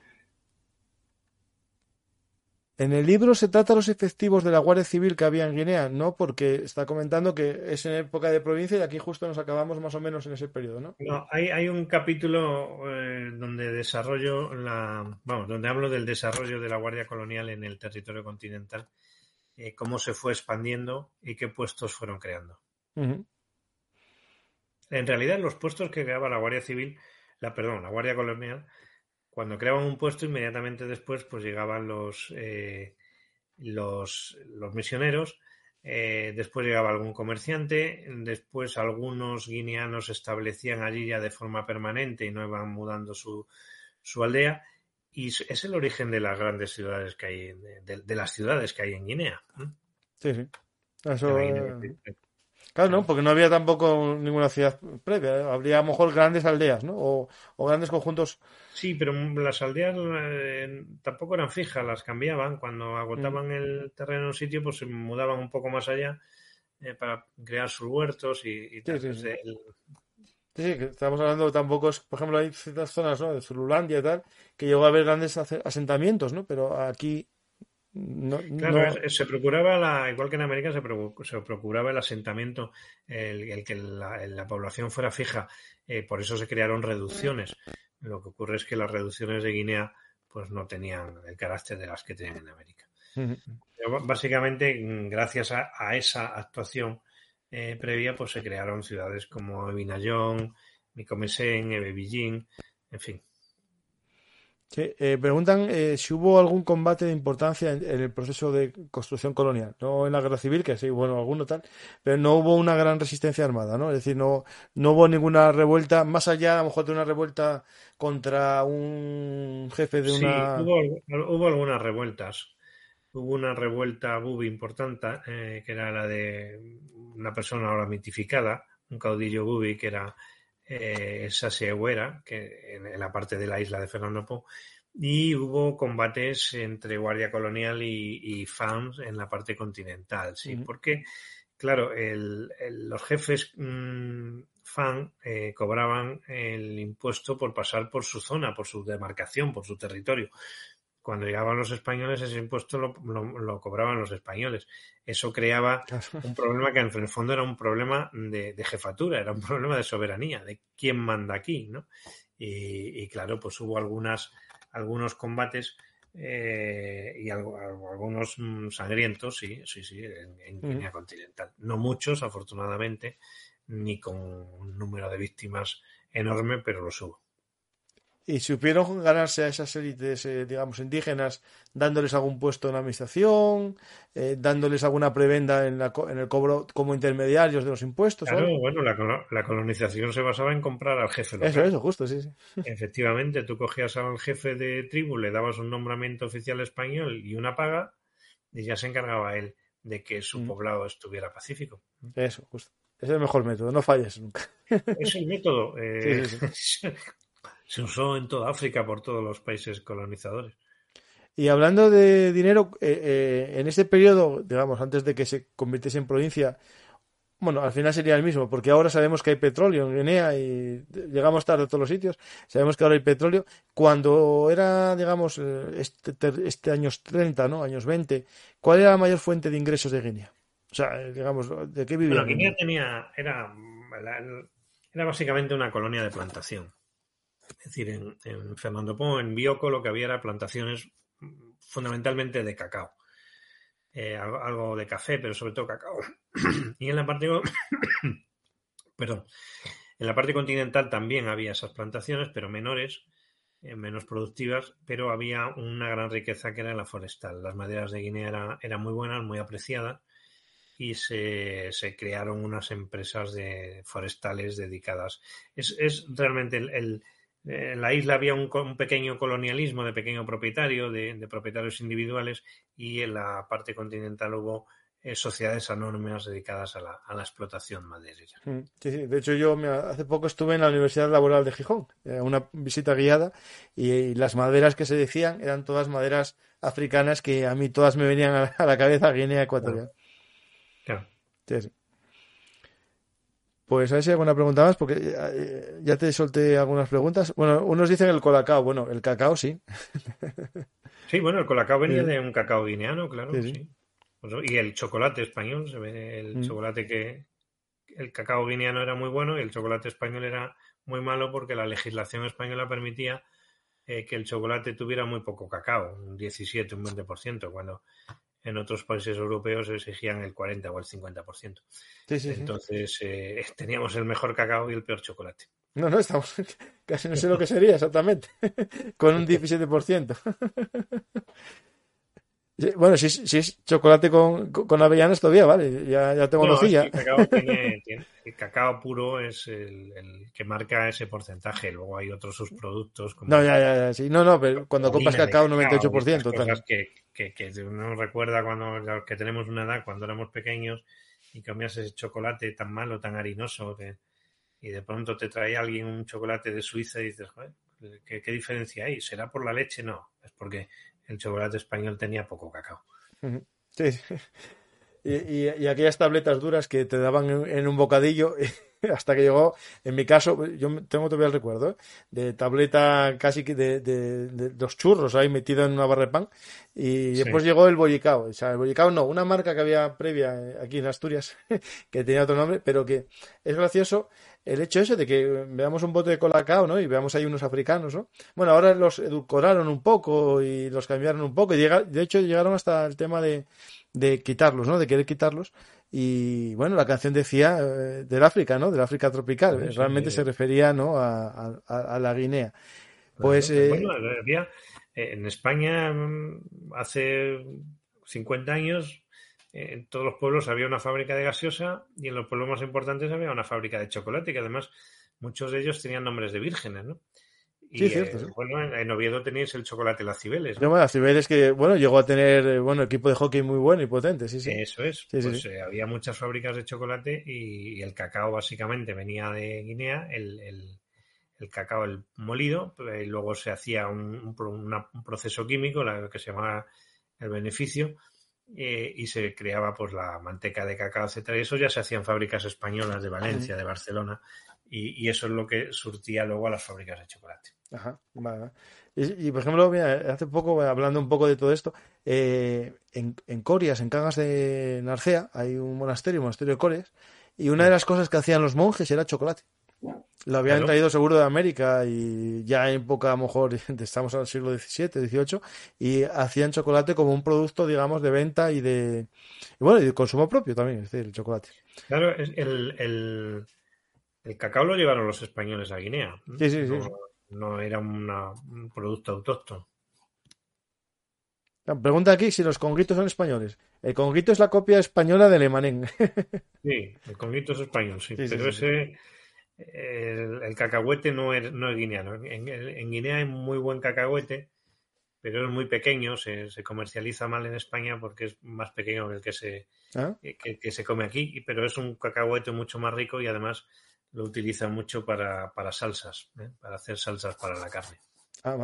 En el libro se trata los efectivos de la Guardia Civil que había en Guinea, ¿no? Porque está comentando que es en época de provincia y aquí justo nos acabamos más o menos en ese periodo, ¿no? No, hay, hay un capítulo eh, donde desarrollo la, vamos, donde hablo del desarrollo de la Guardia Colonial en el territorio continental, eh, cómo se fue expandiendo y qué puestos fueron creando. En realidad, los puestos que creaba la Guardia Civil, la perdón, la Guardia Colonial, cuando creaban un puesto, inmediatamente después, pues llegaban los, eh, los, los, misioneros, eh, después llegaba algún comerciante, después algunos guineanos se establecían allí ya de forma permanente y no iban mudando su, su aldea. Y es el origen de las grandes ciudades que hay, de, de las ciudades que hay en Guinea. Sí, sí. Eso, Claro, no, porque no había tampoco ninguna ciudad previa. ¿eh? Habría a lo mejor grandes aldeas, ¿no? O, grandes conjuntos. Sí, pero las aldeas eh, tampoco eran fijas, las cambiaban. Cuando agotaban mm. el terreno en un sitio, pues se mudaban un poco más allá eh, para crear sus huertos y, sí, sí, sí. que estamos hablando tampoco es, por ejemplo, hay ciertas zonas, ¿no? De Zululandia y tal, que llegó a haber grandes asentamientos, ¿no? Pero aquí claro, se procuraba, la, igual que en América, se, procuraba el asentamiento, el, que la, población fuera fija. Eh, por eso se crearon reducciones. Lo que ocurre es que las reducciones de Guinea pues no tenían el carácter de las que tienen en América. básicamente, gracias a, esa actuación eh, previa, pues se crearon ciudades como Ebinayón, Micomesén, Ebebillín, en fin. Eh, preguntan eh, si hubo algún combate de importancia en, el proceso de construcción colonial, no en la guerra civil, que sí, bueno, alguno tal, pero no hubo una gran resistencia armada, ¿no? Es decir, no, no hubo ninguna revuelta, más allá a lo mejor de una revuelta contra un jefe de una... Sí, hubo, hubo algunas revueltas. Hubo una revuelta bubi importante, eh, que era la de una persona ahora mitificada, un caudillo bubi que era eh, Sasehuera, que en, la parte de la isla de Fernando Po, y hubo combates entre Guardia Colonial y, fans en la parte continental, sí, porque, claro, los jefes mm, fan eh, cobraban el impuesto por pasar por su zona, por su demarcación, por su territorio cuando llegaban los españoles ese impuesto lo, cobraban los españoles. Eso creaba un problema que en el fondo era un problema de, jefatura, era un problema de soberanía, de quién manda aquí, ¿no? Y, claro, pues hubo algunas, algunos combates eh, y algunos mm, sangrientos, sí, sí, sí, en, Guinea continental. No muchos, afortunadamente, ni con un número de víctimas enorme, pero los hubo y supieron ganarse a esas élites, eh, digamos, indígenas, dándoles algún puesto en la administración, eh, dándoles alguna prebenda en, la, en el cobro como intermediarios de los impuestos. Claro, bueno, la, colonización se basaba en comprar al jefe local. Eso, eso, justo, sí, sí. Efectivamente, tú cogías al jefe de tribu, le dabas un nombramiento oficial español y una paga, y ya se encargaba él de que su mm. poblado estuviera pacífico. Eso, justo. Es el mejor método, no falles nunca. Es el método. Eh, se usó en toda África por todos los países colonizadores. Y hablando de dinero, eh, eh, en ese periodo, digamos, antes de que se convirtiese en provincia, bueno, al final sería el mismo, porque ahora sabemos que hay petróleo en Guinea y llegamos tarde a todos los sitios, sabemos que ahora hay petróleo. Cuando era, digamos, eh, este, este años 30, ¿no? Años 20, ¿cuál era la mayor fuente de ingresos de Guinea? O sea, digamos, ¿de qué vivía? Bueno, Guinea tenía, era, era básicamente una colonia de plantación. Es decir, en, Fernando Po, en Bioko, lo que había era plantaciones fundamentalmente de cacao. Eh, algo, de café, pero sobre todo cacao. y en la parte perdón, en la parte continental también había esas plantaciones, pero menores, eh, menos productivas, pero había una gran riqueza que era la forestal. Las maderas de Guinea eran muy buenas, muy apreciadas, y se, crearon unas empresas de forestales dedicadas. Es, realmente el en la isla había un, pequeño colonialismo de pequeño propietario, de, propietarios individuales, y en la parte continental hubo eh, sociedades anónimas dedicadas a la, explotación maderera. Mm, sí, sí. De hecho, yo hace poco estuve en la Universidad Laboral de Gijón, eh, una visita guiada, y, las maderas que se decían eran todas maderas africanas que a mí todas me venían a, la cabeza Guinea Ecuatorial. Claro. Sí, Pues a ver si hay alguna pregunta más, porque eh, ya te solté algunas preguntas. Bueno, unos dicen el colacao. Bueno, el cacao sí. Sí, bueno, el colacao venía de un cacao guineano, claro. Sí, pues, y el chocolate español, se ve el mm. chocolate que. El cacao guineano era muy bueno y el chocolate español era muy malo porque la legislación española permitía eh, que el chocolate tuviera muy poco cacao, un 17, un 20%, cuando en otros países europeos exigían el 40 o el 50%. Sí, sí, Entonces eh, teníamos el mejor cacao y el peor chocolate. No, no, estamos casi no sé lo que sería exactamente, con un 17%. Bueno, si, si es chocolate con, con, avellanas todavía, vale, ya, ya tengo no, El cacao, el cacao, puro es el, que marca ese porcentaje. Luego hay otros subproductos. Como no, ya, ya, ya, sí. No, no, pero cuando compras cacao, 98%. Cosas que, que, que uno recuerda cuando que tenemos una edad, cuando éramos pequeños y comías ese chocolate tan malo, tan harinoso, y de pronto te trae alguien un chocolate de Suiza y dices, joder, ¿qué, ¿qué diferencia hay? ¿Será por la leche? No, es porque el chocolate español tenía poco cacao. Sí. Y, y, aquellas tabletas duras que te daban en, un bocadillo hasta que llegó, en mi caso, yo tengo todavía el recuerdo, ¿eh? de tableta casi de, de, de, los churros ahí metido en una barra de pan y después llegó el bollicao, o sea, el bollicao no, una marca que había previa eh, aquí en Asturias que tenía otro nombre, pero que es gracioso el hecho ese de que veamos un bote de colacao, ¿no? Y veamos ahí unos africanos, ¿no? Bueno, ahora los edulcoraron un poco y los cambiaron un poco. Y llega, de hecho, llegaron hasta el tema de, de quitarlos, ¿no? De querer quitarlos. Y bueno, la canción decía eh, del África, ¿no? Del África tropical. Realmente se refería, ¿no? A, a, la Guinea. Pues. Eh, bueno, había, eh, en España mm, hace 50 años en todos los pueblos había una fábrica de gaseosa y en los pueblos más importantes había una fábrica de chocolate, que además muchos de ellos tenían nombres de vírgenes, ¿no? Y, cierto. Eh, bueno, en Oviedo tenéis el chocolate Las Cibeles. ¿no? Las Cibeles que, bueno, llegó a tener, eh, bueno, equipo de hockey muy bueno y potente, sí, sí. Eso es. pues eh, había muchas fábricas de chocolate y, el cacao básicamente venía de Guinea, el, el, cacao, el molido, y luego se hacía un, un proceso químico, la que se llamaba el beneficio, eh, y se creaba pues la manteca de cacao, etcétera. Y eso ya se hacía en fábricas españolas de Valencia, de Barcelona, y, eso es lo que surtía luego a las fábricas de chocolate. Ajá, Y, por ejemplo, hace poco, hablando un poco de todo esto, eh, en, en, Corias, en Cangas de Narcea, hay un monasterio, un monasterio de Corias, y una de las cosas que hacían los monjes era chocolate. Lo habían traído seguro de América y ya en época, a lo mejor, estamos al siglo XVII, XVIII, y hacían chocolate como un producto, digamos, de venta y de, bueno, y de consumo propio también, es decir, el chocolate. Claro, el, el, el cacao lo llevaron los españoles a Guinea. Sí, sí, sí. No, era un producto autóctono. Pregunta aquí si los conguitos son españoles. El conguito es la copia española del emanén. sí, el conguito es español, sí. pero ese el, cacahuete no es, no es guineano. En, Guinea hay muy buen cacahuete, pero es muy pequeño, se, comercializa mal en España porque es más pequeño que el que se, ah. que, se come aquí, pero es un cacahuete mucho más rico y además lo utilizan mucho para, salsas, ¿eh? para hacer salsas para la carne. Ah,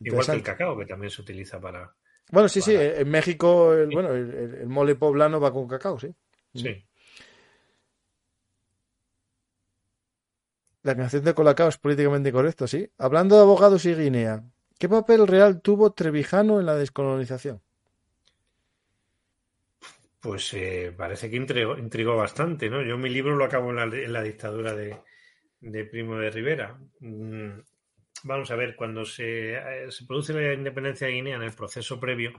Igual que el cacao, que también se utiliza para... Bueno, sí, sí, en México el, bueno, el, mole poblano va con cacao, sí. Sí. La canción de Colacao es políticamente correcto, sí. Hablando de abogados y Guinea, ¿qué papel real tuvo Trevijano en la descolonización? Pues eh, parece que intrigó, bastante, ¿no? Yo mi libro lo acabo en la, dictadura de, Primo de Rivera. Mm, vamos a ver, cuando se, eh, se, produce la independencia de Guinea, en el proceso previo,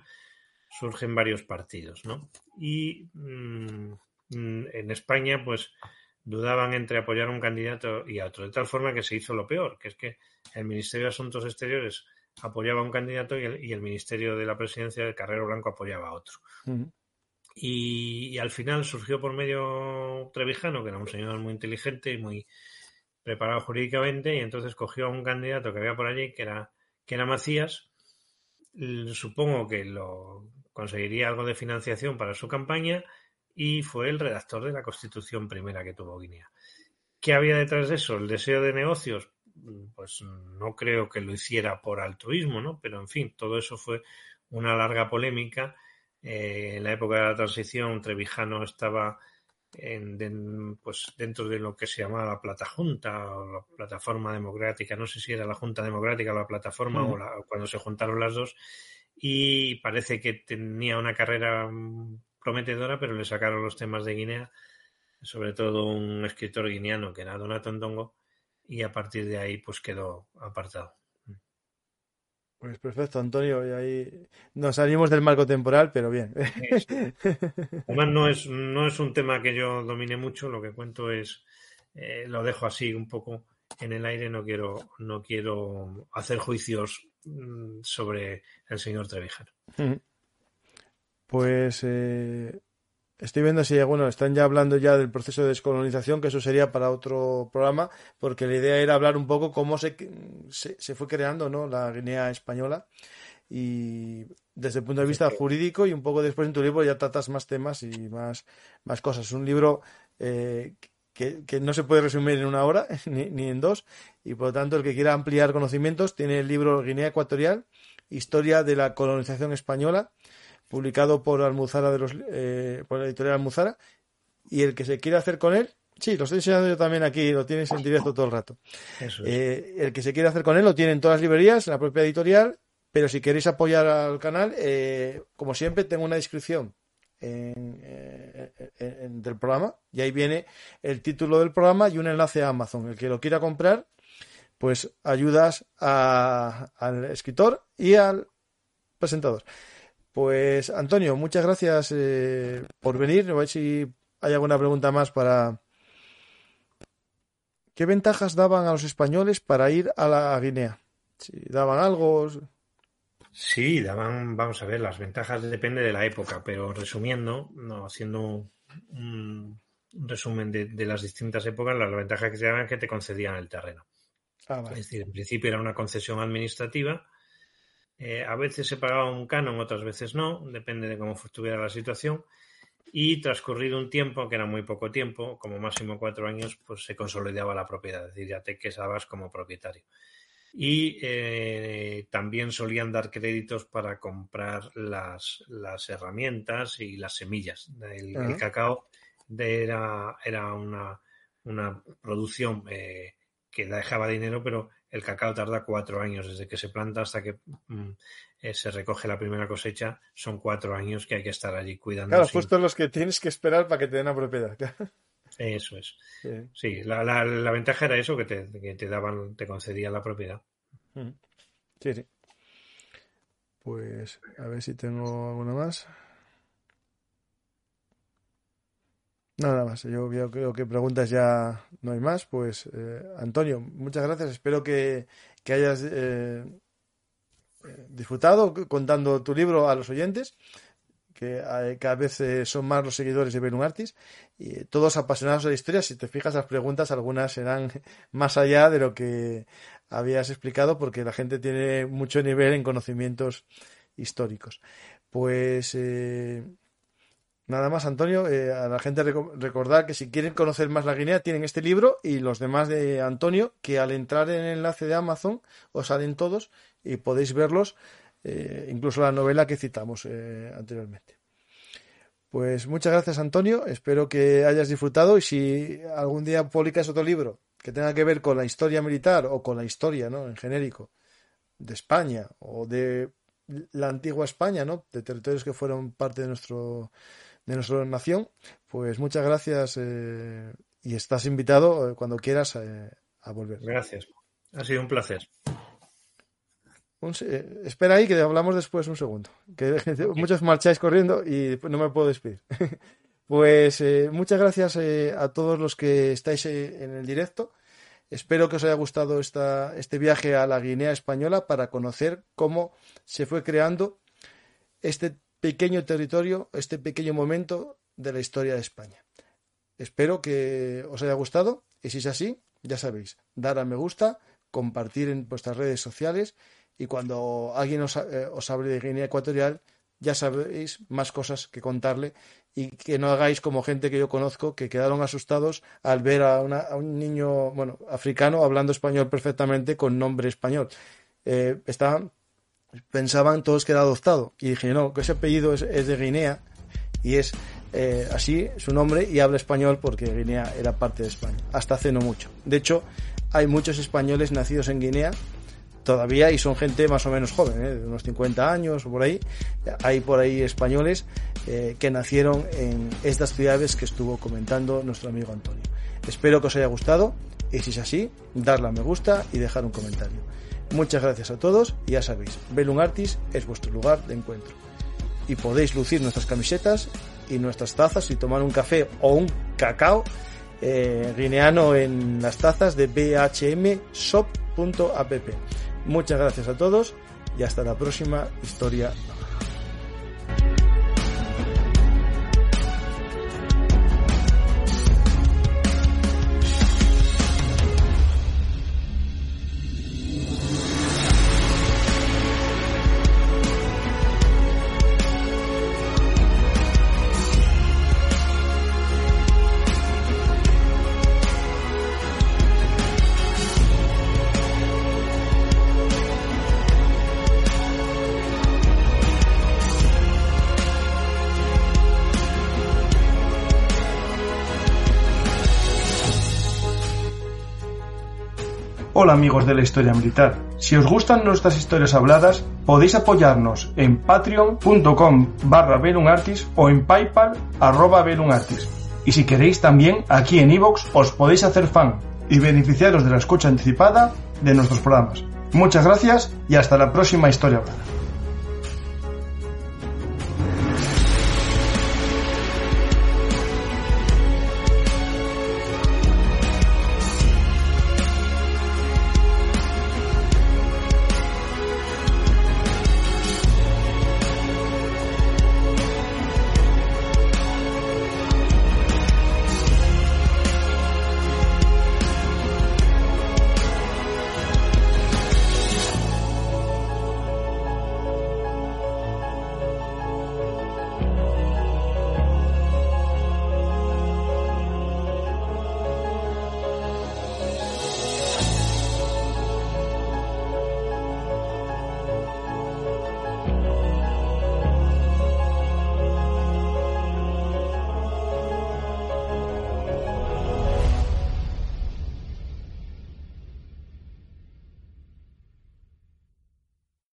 surgen varios partidos, ¿no? Y mm, mm, en España, pues dudaban entre apoyar a un candidato y a otro, de tal forma que se hizo lo peor, que es que el Ministerio de Asuntos Exteriores apoyaba a un candidato y el, Ministerio de la Presidencia de Carrero Blanco apoyaba a otro. Y, al final surgió por medio Trevijano, que era un señor muy inteligente y muy preparado jurídicamente, y entonces cogió a un candidato que había por allí, que era, que era Macías. Supongo que lo conseguiría algo de financiación para su campaña y fue el redactor de la constitución primera que tuvo Guinea. ¿Qué había detrás de eso? ¿El deseo de negocios? Pues no creo que lo hiciera por altruismo, ¿no? Pero en fin, todo eso fue una larga polémica. Eh, en la época de la transición, Trevijano estaba en, pues dentro de lo que se llamaba la Plata Junta o la Plataforma Democrática, no sé si era la Junta Democrática o la Plataforma o cuando se juntaron las dos, y parece que tenía una carrera prometedora, pero le sacaron los temas de Guinea, sobre todo un escritor guineano que era Donato Ndongo, y a partir de ahí pues quedó apartado. Pues perfecto, Antonio. Y ahí nos salimos del marco temporal, pero bien. Además, no es, no es un tema que yo domine mucho, lo que cuento es, eh, lo dejo así un poco en el aire, no quiero, no quiero hacer juicios mm, sobre el señor Trevijar. Pues eh, Estoy viendo si, bueno, están ya hablando ya del proceso de descolonización, que eso sería para otro programa, porque la idea era hablar un poco cómo se, se, fue creando ¿no? la Guinea española y desde el punto de vista jurídico y un poco después en tu libro ya tratas más temas y más, más cosas. Es un libro eh, que, que, no se puede resumir en una hora ni, ni, en dos y por lo tanto el que quiera ampliar conocimientos tiene el libro Guinea Ecuatorial, Historia de la colonización española publicado por Almuzara de los eh, por la editorial Almuzara y el que se quiera hacer con él sí lo estoy enseñando yo también aquí lo tienes en directo todo el rato. Eh, el que se quiera hacer con él lo tiene en todas las librerías en la propia editorial pero si queréis apoyar al canal eh, como siempre tengo una descripción del programa y ahí viene el título del programa y un enlace a Amazon. El que lo quiera comprar pues ayudas al escritor y al presentador pues Antonio, muchas gracias eh, por venir. A ver si hay alguna pregunta más para... ¿Qué ventajas daban a los españoles para ir a la Guinea? Si daban algo. Sí, daban, vamos a ver, las ventajas depende de la época, pero resumiendo, no, haciendo un, resumen de, las distintas épocas, las ventajas que se daban es que te concedían el terreno. Ah, es decir, en principio era una concesión administrativa eh, a veces se pagaba un canon, otras veces no, depende de cómo estuviera la situación. Y transcurrido un tiempo, que era muy poco tiempo, como máximo cuatro años, pues se consolidaba la propiedad, es decir, ya te quedabas como propietario. Y eh, también solían dar créditos para comprar las, herramientas y las semillas. El, cacao era, era una, producción eh, que dejaba dinero, pero el cacao tarda cuatro años desde que se planta hasta que mm, eh, se recoge la primera cosecha. Son cuatro años que hay que estar allí cuidando. Claro, justo los que tienes que esperar para que te den la propiedad. Eso es. Sí, la, ventaja era eso, que te, daban, te concedían la propiedad. Sí, sí. Pues a ver si tengo alguna más. Nada más, yo, creo que preguntas ya no hay más. Pues eh, Antonio, muchas gracias. Espero que, hayas eh, eh, disfrutado contando tu libro a los oyentes, que cada vez son más los seguidores de Benun Artis, y todos apasionados de la historia. Si te fijas, las preguntas, algunas serán más allá de lo que habías explicado, porque la gente tiene mucho nivel en conocimientos históricos. Pues Nada más, Antonio, eh, a la gente recordar que si quieren conocer más la Guinea tienen este libro y los demás de Antonio, que al entrar en el enlace de Amazon os salen todos y podéis verlos, eh, incluso la novela que citamos eh, anteriormente. Pues muchas gracias, Antonio. Espero que hayas disfrutado y si algún día publicas otro libro que tenga que ver con la historia militar o con la historia, ¿no? En genérico, de España o de la antigua España, ¿no? De territorios que fueron parte de nuestro de nuestra nación, pues muchas gracias eh, y estás invitado eh, cuando quieras eh, a volver. Gracias. Ha sido un placer. espera ahí que hablamos después un segundo. Que muchos marcháis corriendo y no me puedo despedir. pues muchas gracias a todos los que estáis en el directo. Espero que os haya gustado esta, este viaje a la Guinea española para conocer cómo se fue creando este pequeño territorio, este pequeño momento de la historia de España. Espero que os haya gustado y si es así, ya sabéis, dar a me gusta, compartir en vuestras redes sociales y cuando alguien os, eh, hable de Guinea Ecuatorial, ya sabéis más cosas que contarle y que no hagáis como gente que yo conozco que quedaron asustados al ver a, un niño bueno africano hablando español perfectamente con nombre español. Eh, pensaban todos que era adoptado. Y dije, no, que ese apellido es, de Guinea y es eh, así su nombre y habla español porque Guinea era parte de España, hasta hace no mucho. De hecho, hay muchos españoles nacidos en Guinea todavía y son gente más o menos joven, ¿eh? de unos 50 años o por ahí. Hay por ahí españoles eh, que nacieron en estas ciudades que estuvo comentando nuestro amigo Antonio. Espero que os haya gustado y si es así, darle a me gusta y dejar un comentario. Muchas gracias a todos y ya sabéis, Belun Artis es vuestro lugar de encuentro. Y podéis lucir nuestras camisetas y nuestras tazas y tomar un café o un cacao eh, guineano en las tazas de bhmshop.app. Muchas gracias a todos y hasta la próxima historia. Amigos de la historia militar. Si os gustan nuestras historias habladas, podéis apoyarnos en patreon.com barra belunartis o en paypal arroba belunartis. Y si queréis también, aquí en iVoox os podéis hacer fan y beneficiaros de la escucha anticipada de nuestros programas. Muchas gracias y hasta la próxima historia hablada.